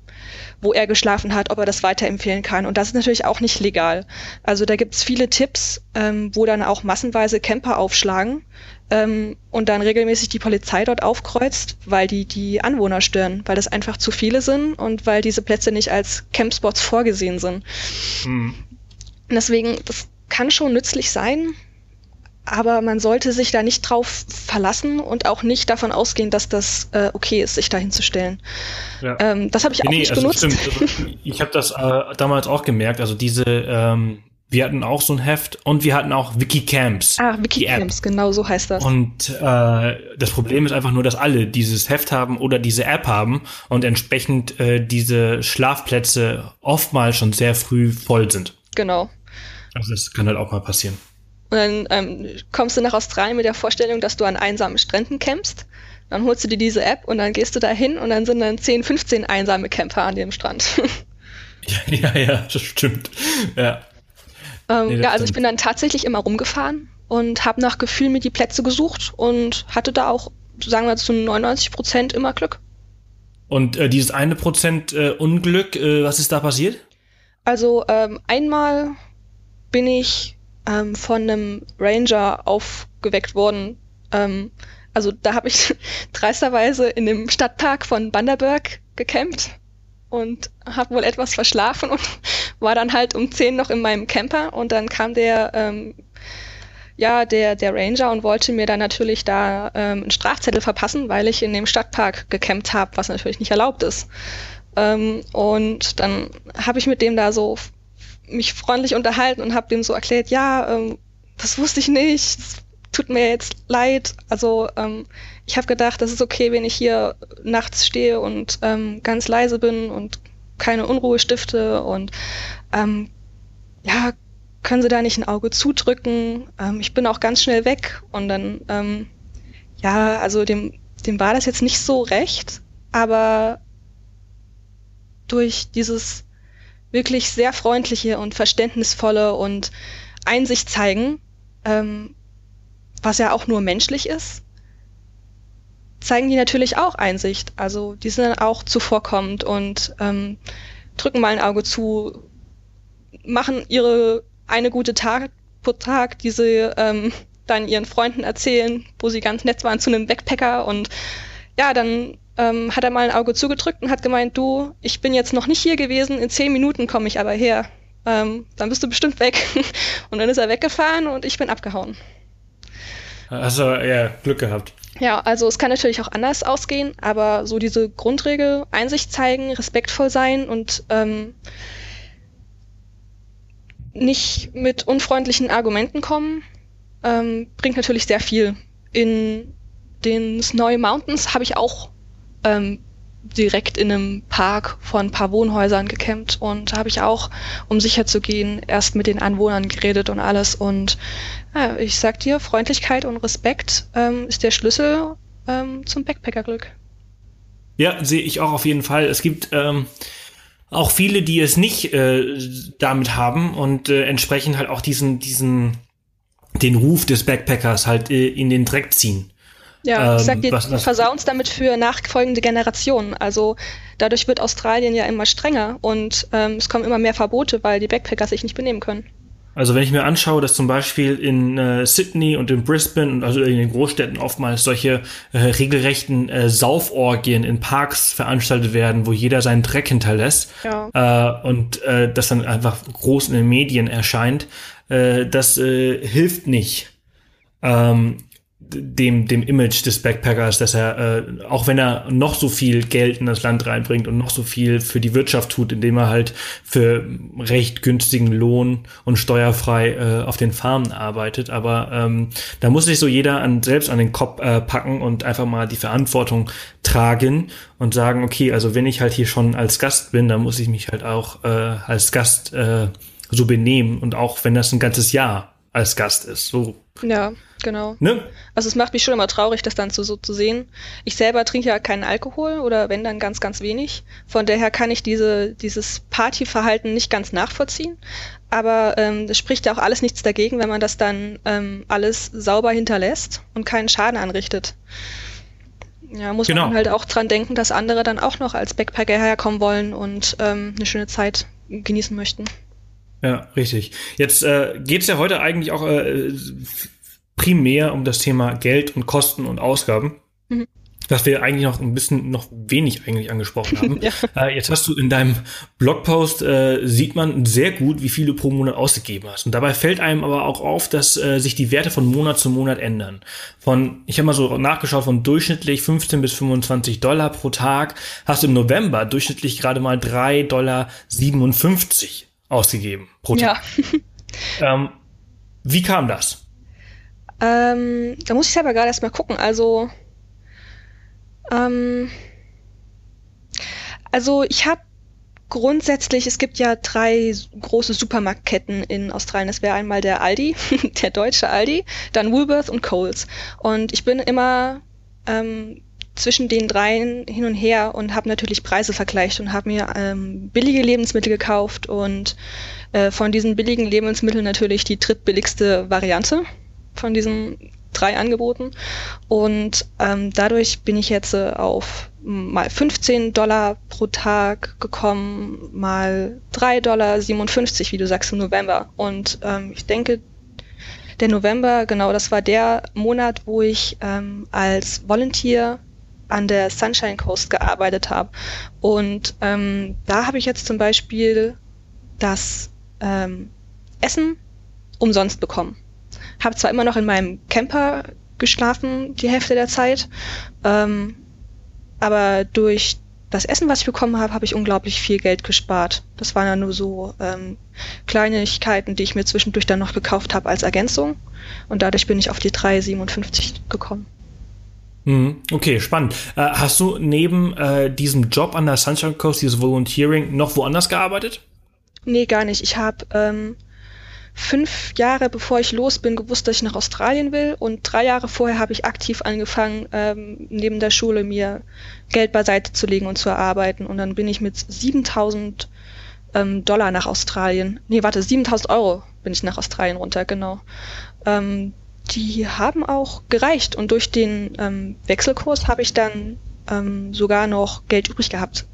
wo er geschlafen hat, ob er das weiterempfehlen kann. Und das ist natürlich auch nicht legal. Also da gibt's viele Tipps, ähm, wo dann auch massenweise Camper aufschlagen ähm, und dann regelmäßig die Polizei dort aufkreuzt, weil die die Anwohner stören, weil das einfach zu viele sind und weil diese Plätze nicht als Campspots vorgesehen sind. Mhm. Deswegen, das kann schon nützlich sein, aber man sollte sich da nicht drauf verlassen und auch nicht davon ausgehen, dass das äh, okay ist, sich da hinzustellen. Ja. Ähm, das habe ich auch nee, nicht also benutzt. Also, ich habe das äh, damals auch gemerkt. Also diese ähm, wir hatten auch so ein Heft und wir hatten auch Wikicamps. Ah, Wikicamps, genau so heißt das. Und äh, das Problem ist einfach nur, dass alle dieses Heft haben oder diese App haben und entsprechend äh, diese Schlafplätze oftmals schon sehr früh voll sind. Genau. Also das kann halt auch mal passieren. Und dann ähm, kommst du nach Australien mit der Vorstellung, dass du an einsamen Stränden campst. Dann holst du dir diese App und dann gehst du da hin und dann sind dann 10, 15 einsame Camper an dem Strand. ja, ja, ja, das stimmt. Ja. Ähm, nee, ja, also ich bin dann tatsächlich immer rumgefahren und habe nach Gefühl mir die Plätze gesucht und hatte da auch, sagen wir zu 99 Prozent immer Glück. Und äh, dieses eine Prozent äh, Unglück, äh, was ist da passiert? Also ähm, einmal bin ich ähm, von einem Ranger aufgeweckt worden. Ähm, also da habe ich dreisterweise in dem Stadtpark von Banderberg gecampt und habe wohl etwas verschlafen und war dann halt um 10 noch in meinem Camper und dann kam der ähm, ja, der, der Ranger und wollte mir dann natürlich da ähm, einen Strafzettel verpassen, weil ich in dem Stadtpark gecampt habe, was natürlich nicht erlaubt ist. Ähm, und dann habe ich mit dem da so mich freundlich unterhalten und habe dem so erklärt, ja, ähm, das wusste ich nicht, das tut mir jetzt leid. Also ähm, ich habe gedacht, das ist okay, wenn ich hier nachts stehe und ähm, ganz leise bin und keine Unruhe stifte und ähm, ja, können Sie da nicht ein Auge zudrücken? Ähm, ich bin auch ganz schnell weg und dann ähm, ja, also dem dem war das jetzt nicht so recht, aber durch dieses wirklich sehr freundliche und verständnisvolle und Einsicht zeigen, ähm, was ja auch nur menschlich ist, zeigen die natürlich auch Einsicht. Also die sind dann auch zuvorkommend und ähm, drücken mal ein Auge zu, machen ihre eine gute Tag pro Tag, die sie ähm, dann ihren Freunden erzählen, wo sie ganz nett waren zu einem Backpacker und ja, dann ähm, hat er mal ein Auge zugedrückt und hat gemeint, du, ich bin jetzt noch nicht hier gewesen, in zehn Minuten komme ich aber her. Ähm, dann bist du bestimmt weg. und dann ist er weggefahren und ich bin abgehauen. Also ja, Glück gehabt. Ja, also es kann natürlich auch anders ausgehen, aber so diese Grundregel, Einsicht zeigen, respektvoll sein und ähm, nicht mit unfreundlichen Argumenten kommen, ähm, bringt natürlich sehr viel. In den Snowy Mountains habe ich auch ähm, direkt in einem Park vor ein paar Wohnhäusern gecampt und habe ich auch, um sicher zu gehen, erst mit den Anwohnern geredet und alles. Und ja, ich sag dir, Freundlichkeit und Respekt ähm, ist der Schlüssel ähm, zum Backpackerglück. Ja, sehe ich auch auf jeden Fall. Es gibt ähm, auch viele, die es nicht äh, damit haben und äh, entsprechend halt auch diesen, diesen, den Ruf des Backpackers halt äh, in den Dreck ziehen. Ja, ich sag dir, was, was, versauen es damit für nachfolgende Generationen. Also dadurch wird Australien ja immer strenger und ähm, es kommen immer mehr Verbote, weil die Backpacker sich nicht benehmen können. Also wenn ich mir anschaue, dass zum Beispiel in äh, Sydney und in Brisbane und also in den Großstädten oftmals solche äh, regelrechten äh, Sauforgien in Parks veranstaltet werden, wo jeder seinen Dreck hinterlässt ja. äh, und äh, das dann einfach groß in den Medien erscheint, äh, das äh, hilft nicht. Ähm, dem, dem Image des Backpackers, dass er, äh, auch wenn er noch so viel Geld in das Land reinbringt und noch so viel für die Wirtschaft tut, indem er halt für recht günstigen Lohn und steuerfrei äh, auf den Farmen arbeitet, aber ähm, da muss sich so jeder an, selbst an den Kopf äh, packen und einfach mal die Verantwortung tragen und sagen, okay, also wenn ich halt hier schon als Gast bin, dann muss ich mich halt auch äh, als Gast äh, so benehmen. Und auch wenn das ein ganzes Jahr als Gast ist, so. Ja. Genau. Ne? Also es macht mich schon immer traurig, das dann so, so zu sehen. Ich selber trinke ja keinen Alkohol oder wenn dann ganz, ganz wenig. Von daher kann ich diese, dieses Partyverhalten nicht ganz nachvollziehen. Aber ähm, das spricht ja auch alles nichts dagegen, wenn man das dann ähm, alles sauber hinterlässt und keinen Schaden anrichtet. Ja, muss genau. man halt auch dran denken, dass andere dann auch noch als Backpacker herkommen wollen und ähm, eine schöne Zeit genießen möchten. Ja, richtig. Jetzt äh, geht es ja heute eigentlich auch äh, primär um das Thema Geld und Kosten und Ausgaben. Mhm. Was wir eigentlich noch ein bisschen noch wenig eigentlich angesprochen haben. ja. äh, jetzt hast du in deinem Blogpost äh, sieht man sehr gut, wie viel du pro Monat ausgegeben hast. Und dabei fällt einem aber auch auf, dass äh, sich die Werte von Monat zu Monat ändern. Von, ich habe mal so nachgeschaut, von durchschnittlich 15 bis 25 Dollar pro Tag hast du im November durchschnittlich gerade mal 3,57 Dollar ausgegeben pro Tag. Ja. ähm, wie kam das? Ähm, da muss ich selber gerade erstmal gucken. Also, ähm, also ich habe grundsätzlich, es gibt ja drei große Supermarktketten in Australien. Das wäre einmal der Aldi, der deutsche Aldi, dann Woolworth und Coles. Und ich bin immer ähm, zwischen den dreien hin und her und habe natürlich Preise vergleicht und habe mir ähm, billige Lebensmittel gekauft und äh, von diesen billigen Lebensmitteln natürlich die drittbilligste Variante von diesen drei Angeboten. Und ähm, dadurch bin ich jetzt äh, auf mal 15 Dollar pro Tag gekommen, mal 3 Dollar 57, wie du sagst, im November. Und ähm, ich denke, der November, genau, das war der Monat, wo ich ähm, als Volunteer an der Sunshine Coast gearbeitet habe. Und ähm, da habe ich jetzt zum Beispiel das ähm, Essen umsonst bekommen. habe zwar immer noch in meinem Camper geschlafen die Hälfte der Zeit, ähm, aber durch das Essen, was ich bekommen habe, habe ich unglaublich viel Geld gespart. Das waren ja nur so ähm, Kleinigkeiten, die ich mir zwischendurch dann noch gekauft habe als Ergänzung. Und dadurch bin ich auf die 3,57 gekommen. Mhm. Okay, spannend. Äh, hast du neben äh, diesem Job an der Sunshine Coast, dieses Volunteering, noch woanders gearbeitet? Nee, gar nicht. Ich habe ähm, fünf Jahre bevor ich los bin, gewusst, dass ich nach Australien will. Und drei Jahre vorher habe ich aktiv angefangen, ähm, neben der Schule mir Geld beiseite zu legen und zu erarbeiten. Und dann bin ich mit 7000 ähm, Dollar nach Australien. Nee, warte, 7000 Euro bin ich nach Australien runter, genau. Ähm, die haben auch gereicht. Und durch den ähm, Wechselkurs habe ich dann ähm, sogar noch Geld übrig gehabt.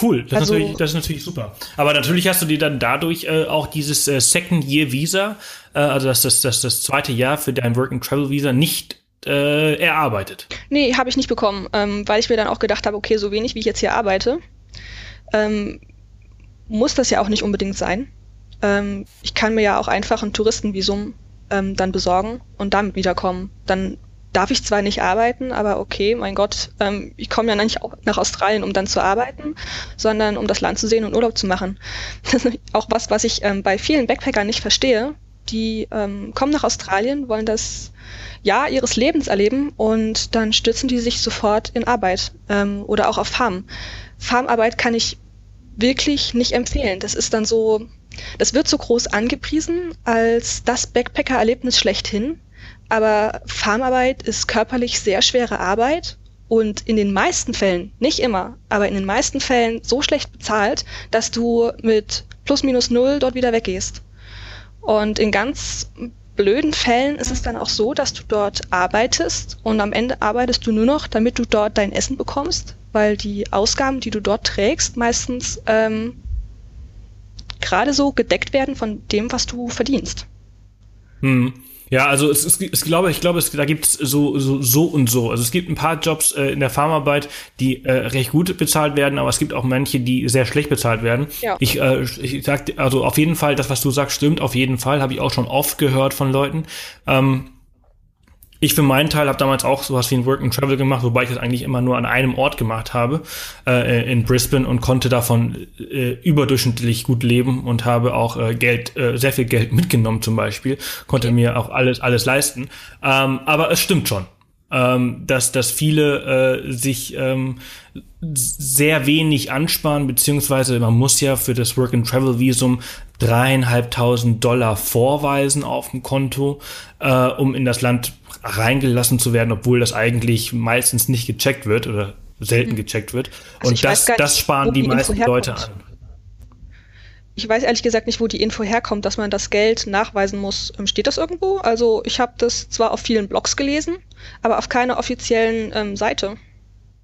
Cool, das, also, ist natürlich, das ist natürlich super. Aber natürlich hast du dir dann dadurch äh, auch dieses äh, Second Year Visa, äh, also das, das, das, das zweite Jahr für dein Work and Travel Visa nicht äh, erarbeitet. Nee, habe ich nicht bekommen, ähm, weil ich mir dann auch gedacht habe, okay, so wenig wie ich jetzt hier arbeite, ähm, muss das ja auch nicht unbedingt sein. Ähm, ich kann mir ja auch einfach ein Touristenvisum ähm, dann besorgen und damit wiederkommen. Dann darf ich zwar nicht arbeiten, aber okay, mein Gott, ähm, ich komme ja nicht nach Australien, um dann zu arbeiten, sondern um das Land zu sehen und Urlaub zu machen. Das ist auch was, was ich ähm, bei vielen Backpackern nicht verstehe. Die ähm, kommen nach Australien, wollen das Jahr ihres Lebens erleben und dann stürzen die sich sofort in Arbeit ähm, oder auch auf Farm. Farmarbeit kann ich wirklich nicht empfehlen. Das ist dann so, das wird so groß angepriesen als das Backpacker-Erlebnis schlechthin. Aber Farmarbeit ist körperlich sehr schwere Arbeit und in den meisten Fällen, nicht immer, aber in den meisten Fällen so schlecht bezahlt, dass du mit plus minus null dort wieder weggehst. Und in ganz blöden Fällen ist es dann auch so, dass du dort arbeitest und am Ende arbeitest du nur noch, damit du dort dein Essen bekommst, weil die Ausgaben, die du dort trägst, meistens ähm, gerade so gedeckt werden von dem, was du verdienst. Hm. Ja, also es, es, es glaube ich glaube es da gibt's so, so so und so. Also es gibt ein paar Jobs äh, in der Farmarbeit, die äh, recht gut bezahlt werden, aber es gibt auch manche, die sehr schlecht bezahlt werden. Ja. Ich äh, ich sag also auf jeden Fall das was du sagst stimmt auf jeden Fall, habe ich auch schon oft gehört von Leuten. Ähm, ich für meinen Teil habe damals auch sowas wie ein Work and Travel gemacht, wobei ich das eigentlich immer nur an einem Ort gemacht habe, äh, in Brisbane und konnte davon äh, überdurchschnittlich gut leben und habe auch äh, Geld, äh, sehr viel Geld mitgenommen zum Beispiel, konnte mir auch alles, alles leisten. Ähm, aber es stimmt schon, ähm, dass, dass viele äh, sich ähm, sehr wenig ansparen, beziehungsweise man muss ja für das Work and Travel Visum dreieinhalbtausend Dollar vorweisen auf dem Konto, äh, um in das Land reingelassen zu werden, obwohl das eigentlich meistens nicht gecheckt wird oder selten mhm. gecheckt wird. Also und das, das sparen die meisten Leute an. Ich weiß ehrlich gesagt nicht, wo die Info herkommt, dass man das Geld nachweisen muss. Ähm, steht das irgendwo? Also ich habe das zwar auf vielen Blogs gelesen, aber auf keiner offiziellen ähm, Seite.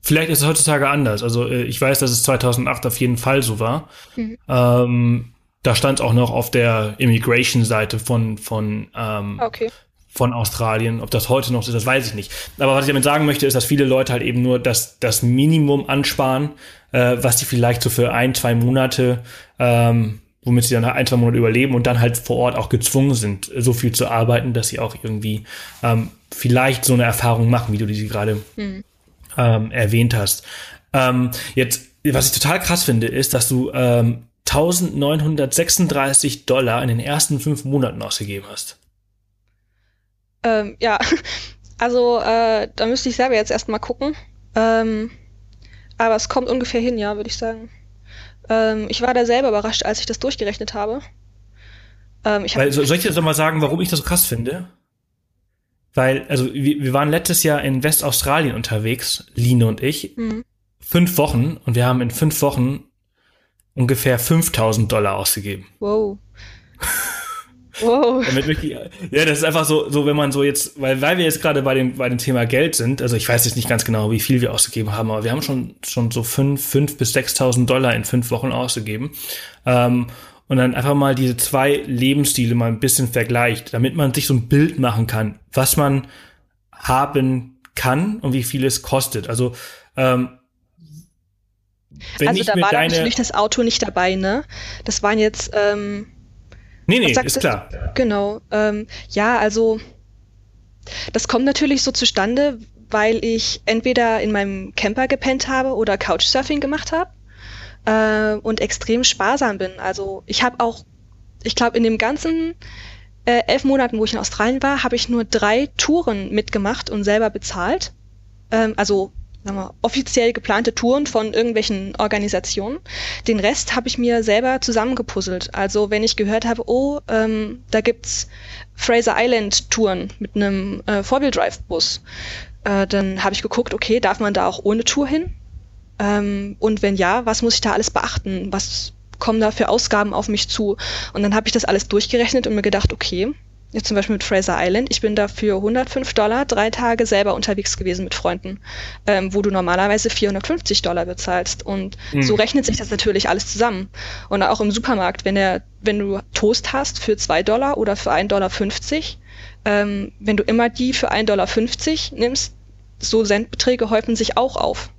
Vielleicht ist es heutzutage anders. Also äh, ich weiß, dass es 2008 auf jeden Fall so war. Mhm. Ähm, da stand auch noch auf der Immigration-Seite von, von ähm, okay von Australien. Ob das heute noch so ist, das weiß ich nicht. Aber was ich damit sagen möchte, ist, dass viele Leute halt eben nur das, das Minimum ansparen, äh, was sie vielleicht so für ein, zwei Monate, ähm, womit sie dann ein, zwei Monate überleben und dann halt vor Ort auch gezwungen sind, so viel zu arbeiten, dass sie auch irgendwie ähm, vielleicht so eine Erfahrung machen, wie du die gerade hm. ähm, erwähnt hast. Ähm, jetzt, was ich total krass finde, ist, dass du ähm, 1936 Dollar in den ersten fünf Monaten ausgegeben hast. Ähm, ja, also äh, da müsste ich selber jetzt erstmal gucken. Ähm, aber es kommt ungefähr hin, ja, würde ich sagen. Ähm, ich war da selber überrascht, als ich das durchgerechnet habe. Ähm, ich hab Weil, soll ich dir jetzt mal sagen, warum ich das so krass finde? Weil, also wir, wir waren letztes Jahr in Westaustralien unterwegs, Line und ich. Mhm. Fünf Wochen und wir haben in fünf Wochen ungefähr 5000 Dollar ausgegeben. Wow. Wow. Damit die, ja, das ist einfach so, so wenn man so jetzt, weil, weil wir jetzt gerade bei dem, bei dem Thema Geld sind, also ich weiß jetzt nicht ganz genau, wie viel wir ausgegeben haben, aber wir haben schon, schon so fünf, fünf bis sechstausend Dollar in fünf Wochen ausgegeben. Ähm, und dann einfach mal diese zwei Lebensstile mal ein bisschen vergleicht, damit man sich so ein Bild machen kann, was man haben kann und wie viel es kostet. Also, ähm, also da war natürlich das Auto nicht dabei, ne? Das waren jetzt, ähm, Nee, nee, ist klar. Genau. Ähm, ja, also das kommt natürlich so zustande, weil ich entweder in meinem Camper gepennt habe oder Couchsurfing gemacht habe äh, und extrem sparsam bin. Also ich habe auch, ich glaube, in dem ganzen äh, elf Monaten, wo ich in Australien war, habe ich nur drei Touren mitgemacht und selber bezahlt. Ähm, also wir, offiziell geplante Touren von irgendwelchen Organisationen. Den Rest habe ich mir selber zusammengepuzzelt. Also wenn ich gehört habe, oh, ähm, da gibt's Fraser Island Touren mit einem äh, Four-Wheel-Drive-Bus, äh, dann habe ich geguckt, okay, darf man da auch ohne Tour hin? Ähm, und wenn ja, was muss ich da alles beachten? Was kommen da für Ausgaben auf mich zu? Und dann habe ich das alles durchgerechnet und mir gedacht, okay, jetzt zum Beispiel mit Fraser Island, ich bin da für 105 Dollar drei Tage selber unterwegs gewesen mit Freunden, ähm, wo du normalerweise 450 Dollar bezahlst. Und mhm. so rechnet sich das natürlich alles zusammen. Und auch im Supermarkt, wenn der, wenn du Toast hast für zwei Dollar oder für 1,50 Dollar, ähm, wenn du immer die für 1,50 Dollar nimmst, so Centbeträge häufen sich auch auf.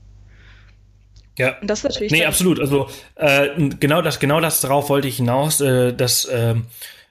Ja. Und das ist natürlich. Nee, absolut. Also äh, genau das, genau das darauf wollte ich hinaus, äh, dass äh,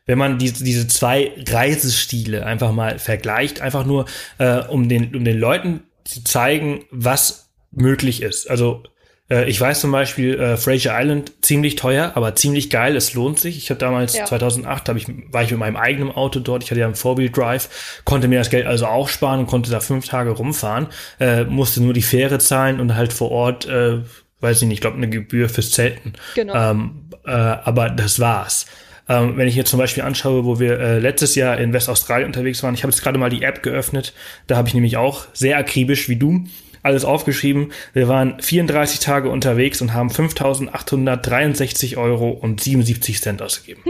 wenn man diese, diese zwei Reisestile einfach mal vergleicht, einfach nur äh, um den, um den Leuten zu zeigen, was möglich ist. Also äh, ich weiß zum Beispiel, äh, Fraser Island ziemlich teuer, aber ziemlich geil. Es lohnt sich. Ich habe damals ja. 2008 hab ich, war ich mit meinem eigenen Auto dort. Ich hatte ja einen Four-Wheel Drive, konnte mir das Geld also auch sparen und konnte da fünf Tage rumfahren. Äh, musste nur die Fähre zahlen und halt vor Ort, äh, weiß ich nicht, ich glaube eine Gebühr fürs Zelten. Genau. Ähm, äh, aber das war's. Ähm, wenn ich jetzt zum Beispiel anschaue, wo wir äh, letztes Jahr in Westaustralien unterwegs waren, ich habe jetzt gerade mal die App geöffnet, da habe ich nämlich auch sehr akribisch wie du alles aufgeschrieben. Wir waren 34 Tage unterwegs und haben 5.863 Euro und 77 Cent ausgegeben.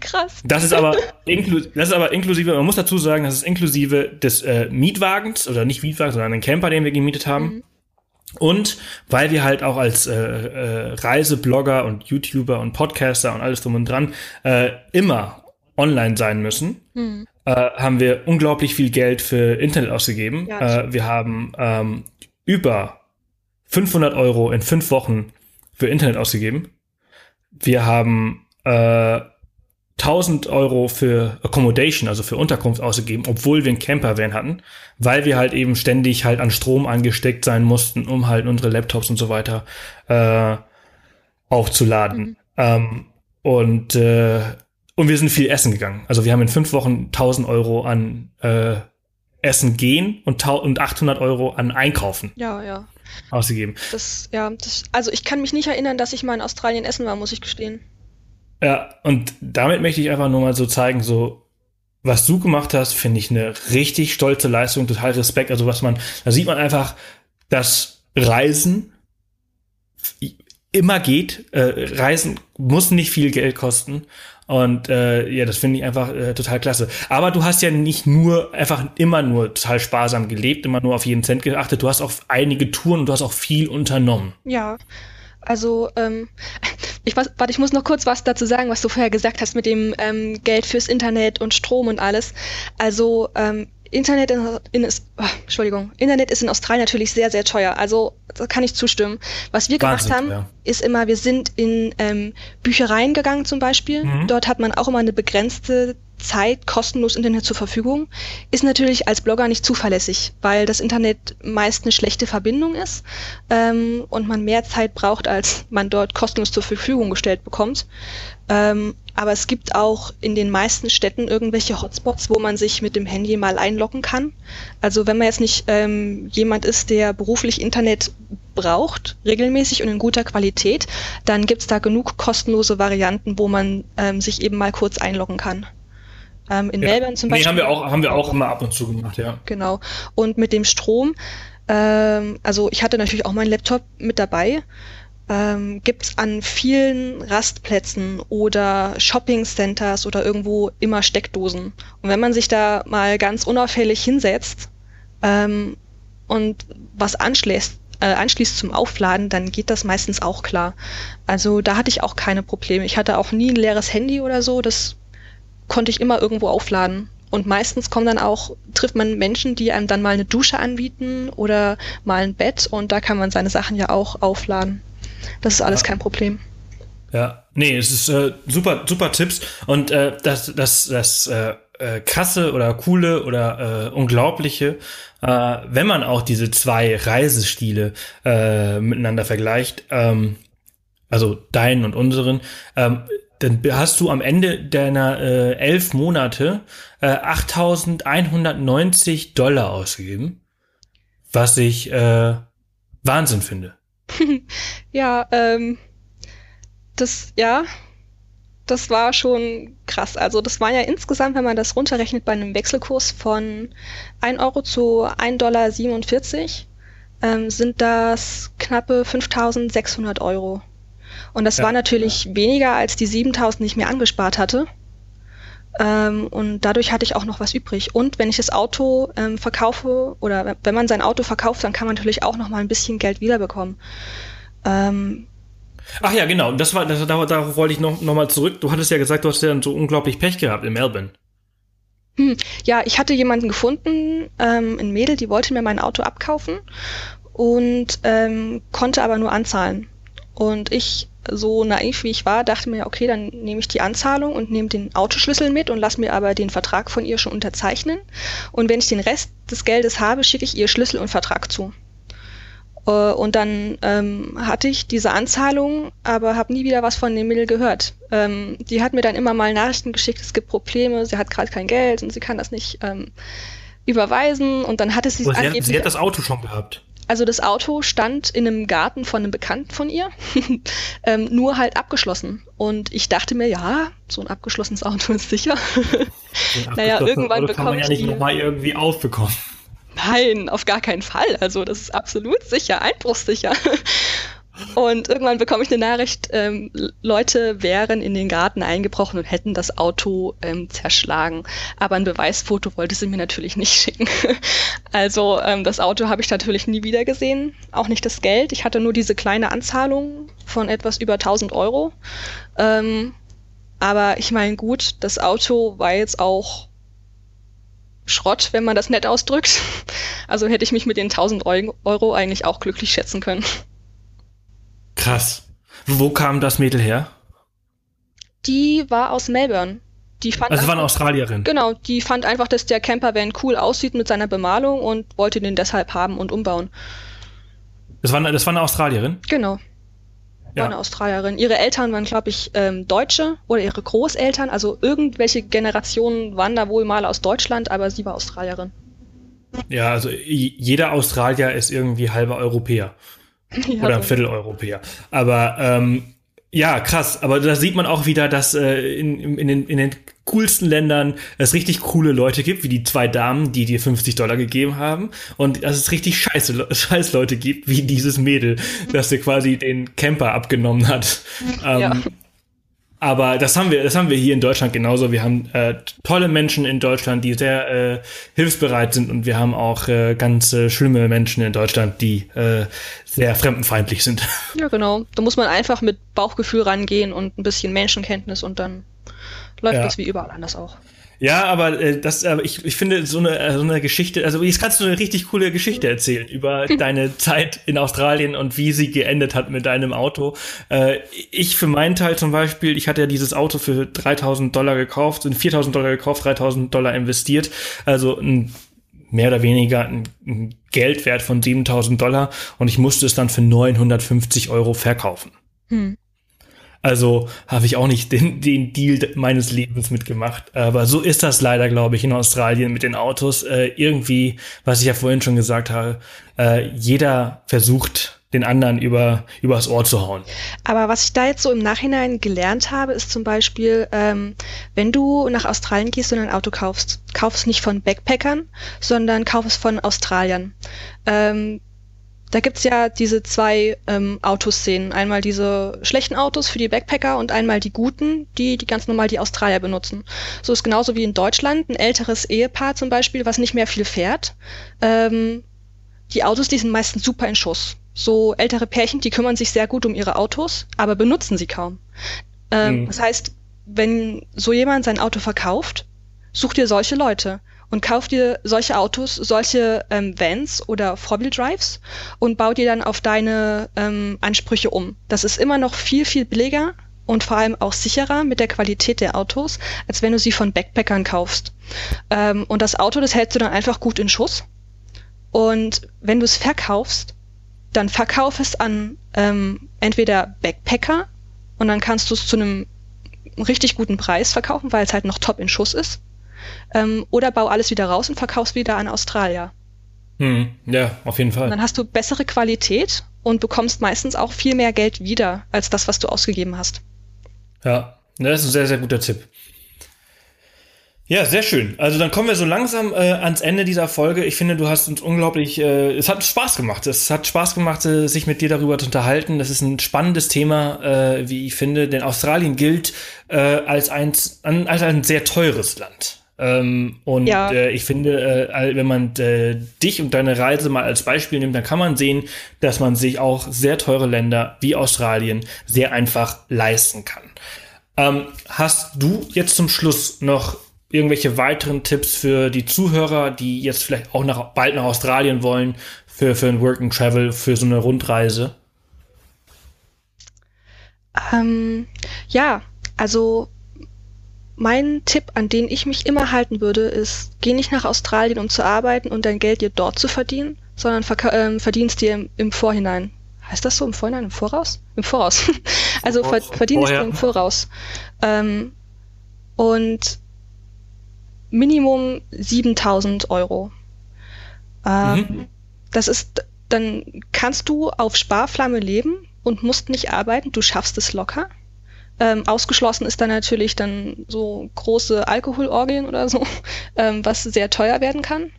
Krass. Das ist aber, das ist aber inklusive, man muss dazu sagen, das ist inklusive des äh, Mietwagens oder nicht Mietwagens, sondern einen Camper, den wir gemietet haben. Mhm. Und weil wir halt auch als äh, äh, Reiseblogger und YouTuber und Podcaster und alles drum und dran äh, immer online sein müssen, mhm. äh, haben wir unglaublich viel Geld für Internet ausgegeben. Ja, äh, wir haben ähm, über 500 Euro in fünf Wochen für Internet ausgegeben. Wir haben äh, 1000 Euro für Accommodation, also für Unterkunft ausgegeben, obwohl wir einen Campervan hatten, weil wir halt eben ständig halt an Strom angesteckt sein mussten, um halt unsere Laptops und so weiter äh, aufzuladen. Mhm. Ähm, und äh, und wir sind viel essen gegangen. Also wir haben in fünf Wochen 1000 Euro an äh, Essen gehen und, und 800 Euro an Einkaufen. Ja, ja. Ausgegeben. Das, ja, das, also ich kann mich nicht erinnern, dass ich mal in Australien essen war, muss ich gestehen. Ja, und damit möchte ich einfach nur mal so zeigen, so, was du gemacht hast, finde ich eine richtig stolze Leistung, total Respekt. Also was man, da sieht man einfach, dass Reisen immer geht. Äh, Reisen muss nicht viel Geld kosten. Und äh, ja, das finde ich einfach äh, total klasse. Aber du hast ja nicht nur einfach immer nur total sparsam gelebt, immer nur auf jeden Cent geachtet. Du hast auch einige Touren und du hast auch viel unternommen. Ja. Also, ähm, ich warte, ich muss noch kurz was dazu sagen, was du vorher gesagt hast mit dem ähm, Geld fürs Internet und Strom und alles. Also, ähm, Internet in, in ist, oh, Entschuldigung, Internet ist in Australien natürlich sehr, sehr teuer. Also da kann ich zustimmen. Was wir Wahnsinn, gemacht haben, ja. ist immer, wir sind in ähm, Büchereien gegangen zum Beispiel. Mhm. Dort hat man auch immer eine begrenzte Zeit kostenlos Internet zur Verfügung. Ist natürlich als Blogger nicht zuverlässig, weil das Internet meist eine schlechte Verbindung ist ähm, und man mehr Zeit braucht, als man dort kostenlos zur Verfügung gestellt bekommt. Ähm, aber es gibt auch in den meisten Städten irgendwelche Hotspots, wo man sich mit dem Handy mal einloggen kann. Also wenn man jetzt nicht ähm, jemand ist, der beruflich Internet braucht, regelmäßig und in guter Qualität, dann gibt's da genug kostenlose Varianten, wo man ähm, sich eben mal kurz einloggen kann. Ähm, in ja. Melbourne zum Beispiel. Nee, haben wir auch, haben wir auch immer ab und zu gemacht, ja. Genau. Und mit dem Strom, ähm, also ich hatte natürlich auch meinen Laptop mit dabei ähm, gibt es an vielen Rastplätzen oder Shopping Centers oder irgendwo immer Steckdosen. Und wenn man sich da mal ganz unauffällig hinsetzt ähm, und was anschließt, äh, anschließt zum Aufladen, dann geht das meistens auch klar. Also da hatte ich auch keine Probleme. Ich hatte auch nie ein leeres Handy oder so. Das konnte ich immer irgendwo aufladen. Und meistens kommen dann auch, trifft man Menschen, die einem dann mal eine Dusche anbieten oder mal ein Bett und da kann man seine Sachen ja auch aufladen. Das ist alles kein Problem. Ja. nee, es ist äh, super, super Tipps und äh, das, das, das äh, äh, krasse oder coole oder äh, unglaubliche, äh, wenn man auch diese zwei Reisestile äh, miteinander vergleicht, ähm, also deinen und unseren, ähm, dann hast du am Ende deiner äh, elf Monate äh, 8.190 Dollar ausgegeben, was ich äh, Wahnsinn finde. ja, ähm, das, ja, das war schon krass. Also das war ja insgesamt, wenn man das runterrechnet, bei einem Wechselkurs von 1 Euro zu 1,47 Dollar, ähm, sind das knappe 5600 Euro. Und das ja, war natürlich ja. weniger als die 7000, die ich mir angespart hatte. Ähm, und dadurch hatte ich auch noch was übrig. Und wenn ich das Auto ähm, verkaufe oder wenn man sein Auto verkauft, dann kann man natürlich auch noch mal ein bisschen Geld wiederbekommen. Ähm, Ach ja, genau. Das war, das, darauf, darauf wollte ich noch, noch mal zurück. Du hattest ja gesagt, du hast ja dann so unglaublich Pech gehabt in Melbourne. Hm, ja, ich hatte jemanden gefunden, ähm, ein Mädel, die wollte mir mein Auto abkaufen und ähm, konnte aber nur anzahlen. Und ich, so naiv wie ich war, dachte mir, okay, dann nehme ich die Anzahlung und nehme den Autoschlüssel mit und lasse mir aber den Vertrag von ihr schon unterzeichnen. Und wenn ich den Rest des Geldes habe, schicke ich ihr Schlüssel und Vertrag zu. Äh, und dann ähm, hatte ich diese Anzahlung, aber habe nie wieder was von dem Mädel gehört. Ähm, die hat mir dann immer mal Nachrichten geschickt, es gibt Probleme, sie hat gerade kein Geld und sie kann das nicht ähm, überweisen. Und dann hatte sie es sie, sie hat das Auto schon gehabt. Also das Auto stand in einem Garten von einem Bekannten von ihr, ähm, nur halt abgeschlossen. Und ich dachte mir, ja, so ein abgeschlossenes Auto ist sicher. naja, irgendwann Auto kann man ja nicht nochmal irgendwie aufbekommen. Nein, auf gar keinen Fall. Also das ist absolut sicher, einbruchssicher. Und irgendwann bekomme ich eine Nachricht, ähm, Leute wären in den Garten eingebrochen und hätten das Auto ähm, zerschlagen. Aber ein Beweisfoto wollte sie mir natürlich nicht schicken. also ähm, das Auto habe ich natürlich nie wieder gesehen, auch nicht das Geld. Ich hatte nur diese kleine Anzahlung von etwas über 1000 Euro. Ähm, aber ich meine, gut, das Auto war jetzt auch Schrott, wenn man das nett ausdrückt. Also hätte ich mich mit den 1000 Euro eigentlich auch glücklich schätzen können. Krass. Wo kam das Mädel her? Die war aus Melbourne. Die fand also war eine Australierin. Genau, die fand einfach, dass der Campervan cool aussieht mit seiner Bemalung und wollte den deshalb haben und umbauen. Das war, das war eine Australierin? Genau. War ja. eine Australierin. Ihre Eltern waren, glaube ich, ähm, Deutsche oder ihre Großeltern. Also irgendwelche Generationen waren da wohl mal aus Deutschland, aber sie war Australierin. Ja, also jeder Australier ist irgendwie halber Europäer. Ja, oder so. Vierteleuropäer. Aber ähm, ja, krass. Aber da sieht man auch wieder, dass äh, in, in, den, in den coolsten Ländern es richtig coole Leute gibt, wie die zwei Damen, die dir 50 Dollar gegeben haben. Und dass es richtig scheiße scheiß Leute gibt, wie dieses Mädel, das dir quasi den Camper abgenommen hat. Ähm, ja. Aber das haben wir, das haben wir hier in Deutschland genauso. Wir haben äh, tolle Menschen in Deutschland, die sehr äh, hilfsbereit sind, und wir haben auch äh, ganz äh, schlimme Menschen in Deutschland, die äh, sehr fremdenfeindlich sind. Ja, genau. Da muss man einfach mit Bauchgefühl rangehen und ein bisschen Menschenkenntnis und dann läuft ja. das wie überall anders auch. Ja, aber äh, das, aber ich, ich finde so eine, äh, so eine Geschichte, also jetzt kannst du eine richtig coole Geschichte erzählen über deine Zeit in Australien und wie sie geendet hat mit deinem Auto. Äh, ich für meinen Teil zum Beispiel, ich hatte ja dieses Auto für 3000 Dollar gekauft, sind 4000 Dollar gekauft, 3000 Dollar investiert, also ein mehr oder weniger ein, ein Geldwert von 7000 Dollar und ich musste es dann für 950 Euro verkaufen. Hm. Also habe ich auch nicht den, den Deal meines Lebens mitgemacht. Aber so ist das leider, glaube ich, in Australien mit den Autos. Äh, irgendwie, was ich ja vorhin schon gesagt habe, äh, jeder versucht, den anderen über übers Ohr zu hauen. Aber was ich da jetzt so im Nachhinein gelernt habe, ist zum Beispiel, ähm, wenn du nach Australien gehst und ein Auto kaufst, kauf es nicht von Backpackern, sondern kauf es von Australiern. Ähm, da gibt's ja diese zwei ähm, Autoszenen. Einmal diese schlechten Autos für die Backpacker und einmal die guten, die die ganz normal die Australier benutzen. So ist genauso wie in Deutschland ein älteres Ehepaar zum Beispiel, was nicht mehr viel fährt. Ähm, die Autos, die sind meistens super in Schuss. So ältere Pärchen, die kümmern sich sehr gut um ihre Autos, aber benutzen sie kaum. Ähm, mhm. Das heißt, wenn so jemand sein Auto verkauft, such dir solche Leute und kauf dir solche Autos, solche ähm, Vans oder Four-Wheel-Drives und bau dir dann auf deine ähm, Ansprüche um. Das ist immer noch viel, viel billiger und vor allem auch sicherer mit der Qualität der Autos, als wenn du sie von Backpackern kaufst. Ähm, und das Auto, das hältst du dann einfach gut in Schuss. Und wenn du es verkaufst, dann verkauf es an ähm, entweder Backpacker und dann kannst du es zu einem richtig guten Preis verkaufen, weil es halt noch top in Schuss ist. Ähm, oder bau alles wieder raus und verkaufst wieder an Australier. Hm, ja, auf jeden Fall. Und dann hast du bessere Qualität und bekommst meistens auch viel mehr Geld wieder als das, was du ausgegeben hast. Ja, das ist ein sehr, sehr guter Tipp. Ja, sehr schön. Also dann kommen wir so langsam äh, ans Ende dieser Folge. Ich finde, du hast uns unglaublich, äh, es hat Spaß gemacht. Es hat Spaß gemacht, äh, sich mit dir darüber zu unterhalten. Das ist ein spannendes Thema, äh, wie ich finde, denn Australien gilt äh, als, ein, als ein sehr teures Land. Ähm, und ja. äh, ich finde, äh, wenn man äh, dich und deine Reise mal als Beispiel nimmt, dann kann man sehen, dass man sich auch sehr teure Länder wie Australien sehr einfach leisten kann. Ähm, hast du jetzt zum Schluss noch irgendwelche weiteren Tipps für die Zuhörer, die jetzt vielleicht auch nach, bald nach Australien wollen, für, für ein Work and Travel, für so eine Rundreise? Ähm, ja, also mein Tipp, an den ich mich immer halten würde, ist, geh nicht nach Australien, um zu arbeiten und dein Geld dir dort zu verdienen, sondern ähm, verdienst dir im, im, Vorhinein. Heißt das so im Vorhinein, im Voraus? Im Voraus. also ver verdienst dir im Voraus. Ähm, und Minimum 7000 Euro. Ähm, mhm. Das ist, dann kannst du auf Sparflamme leben und musst nicht arbeiten, du schaffst es locker. Ähm, ausgeschlossen ist dann natürlich dann so große Alkoholorgien oder so, ähm, was sehr teuer werden kann.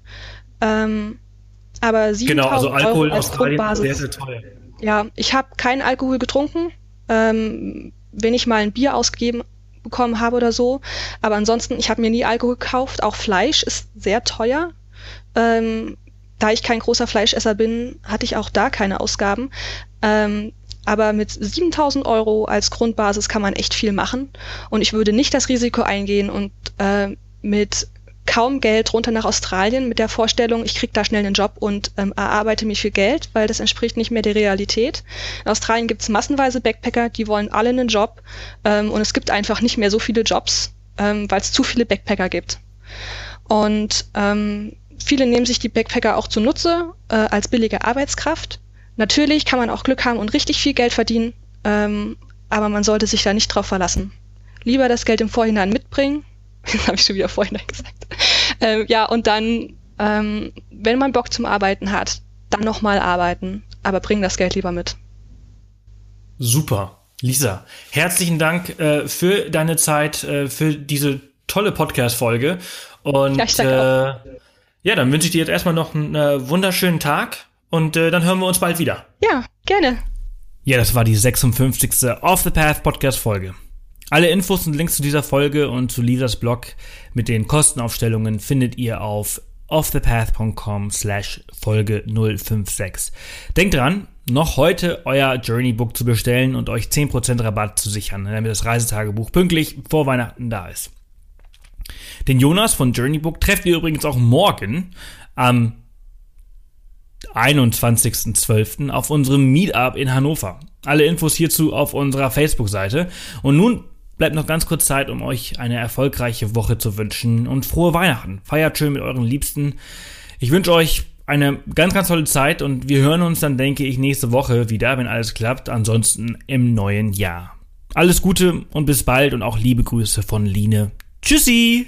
Ähm, aber 7000 genau, also Alkohol Euro als Grundbasis. Sehr, sehr teuer. Ja, ich habe keinen Alkohol getrunken. Ähm, wenn ich mal ein Bier ausgegeben bekommen habe oder so. Aber ansonsten, ich habe mir nie Alkohol gekauft. Auch Fleisch ist sehr teuer. Ähm, da ich kein großer Fleischesser bin, hatte ich auch da keine Ausgaben. Ähm, aber mit 7000 Euro als Grundbasis kann man echt viel machen. Und ich würde nicht das Risiko eingehen und äh, mit kaum Geld runter nach Australien mit der Vorstellung, ich kriege da schnell einen Job und ähm, erarbeite mir viel Geld, weil das entspricht nicht mehr der Realität. In Australien gibt es massenweise Backpacker, die wollen alle einen Job ähm, und es gibt einfach nicht mehr so viele Jobs, ähm, weil es zu viele Backpacker gibt. Und ähm, viele nehmen sich die Backpacker auch zunutze äh, als billige Arbeitskraft. Natürlich kann man auch Glück haben und richtig viel Geld verdienen, ähm, aber man sollte sich da nicht drauf verlassen. Lieber das Geld im Vorhinein mitbringen das habe ich schon wieder vorhin gesagt. Ähm, ja, und dann, ähm, wenn man Bock zum Arbeiten hat, dann nochmal arbeiten, aber bring das Geld lieber mit. Super. Lisa, herzlichen Dank äh, für deine Zeit, äh, für diese tolle Podcast-Folge. Und ja, äh, ja, dann wünsche ich dir jetzt erstmal noch einen äh, wunderschönen Tag und äh, dann hören wir uns bald wieder. Ja, gerne. Ja, das war die 56. Off the Path Podcast-Folge. Alle Infos und Links zu dieser Folge und zu Lisas Blog mit den Kostenaufstellungen findet ihr auf offthepath.com slash Folge 056. Denkt dran, noch heute euer Journeybook zu bestellen und euch 10% Rabatt zu sichern, damit das Reisetagebuch pünktlich vor Weihnachten da ist. Den Jonas von Journeybook trefft ihr übrigens auch morgen am 21.12. auf unserem Meetup in Hannover. Alle Infos hierzu auf unserer Facebook-Seite. Und nun Bleibt noch ganz kurz Zeit, um euch eine erfolgreiche Woche zu wünschen und frohe Weihnachten. Feiert schön mit euren Liebsten. Ich wünsche euch eine ganz, ganz tolle Zeit und wir hören uns dann, denke ich, nächste Woche wieder, wenn alles klappt. Ansonsten im neuen Jahr. Alles Gute und bis bald und auch liebe Grüße von Line. Tschüssi!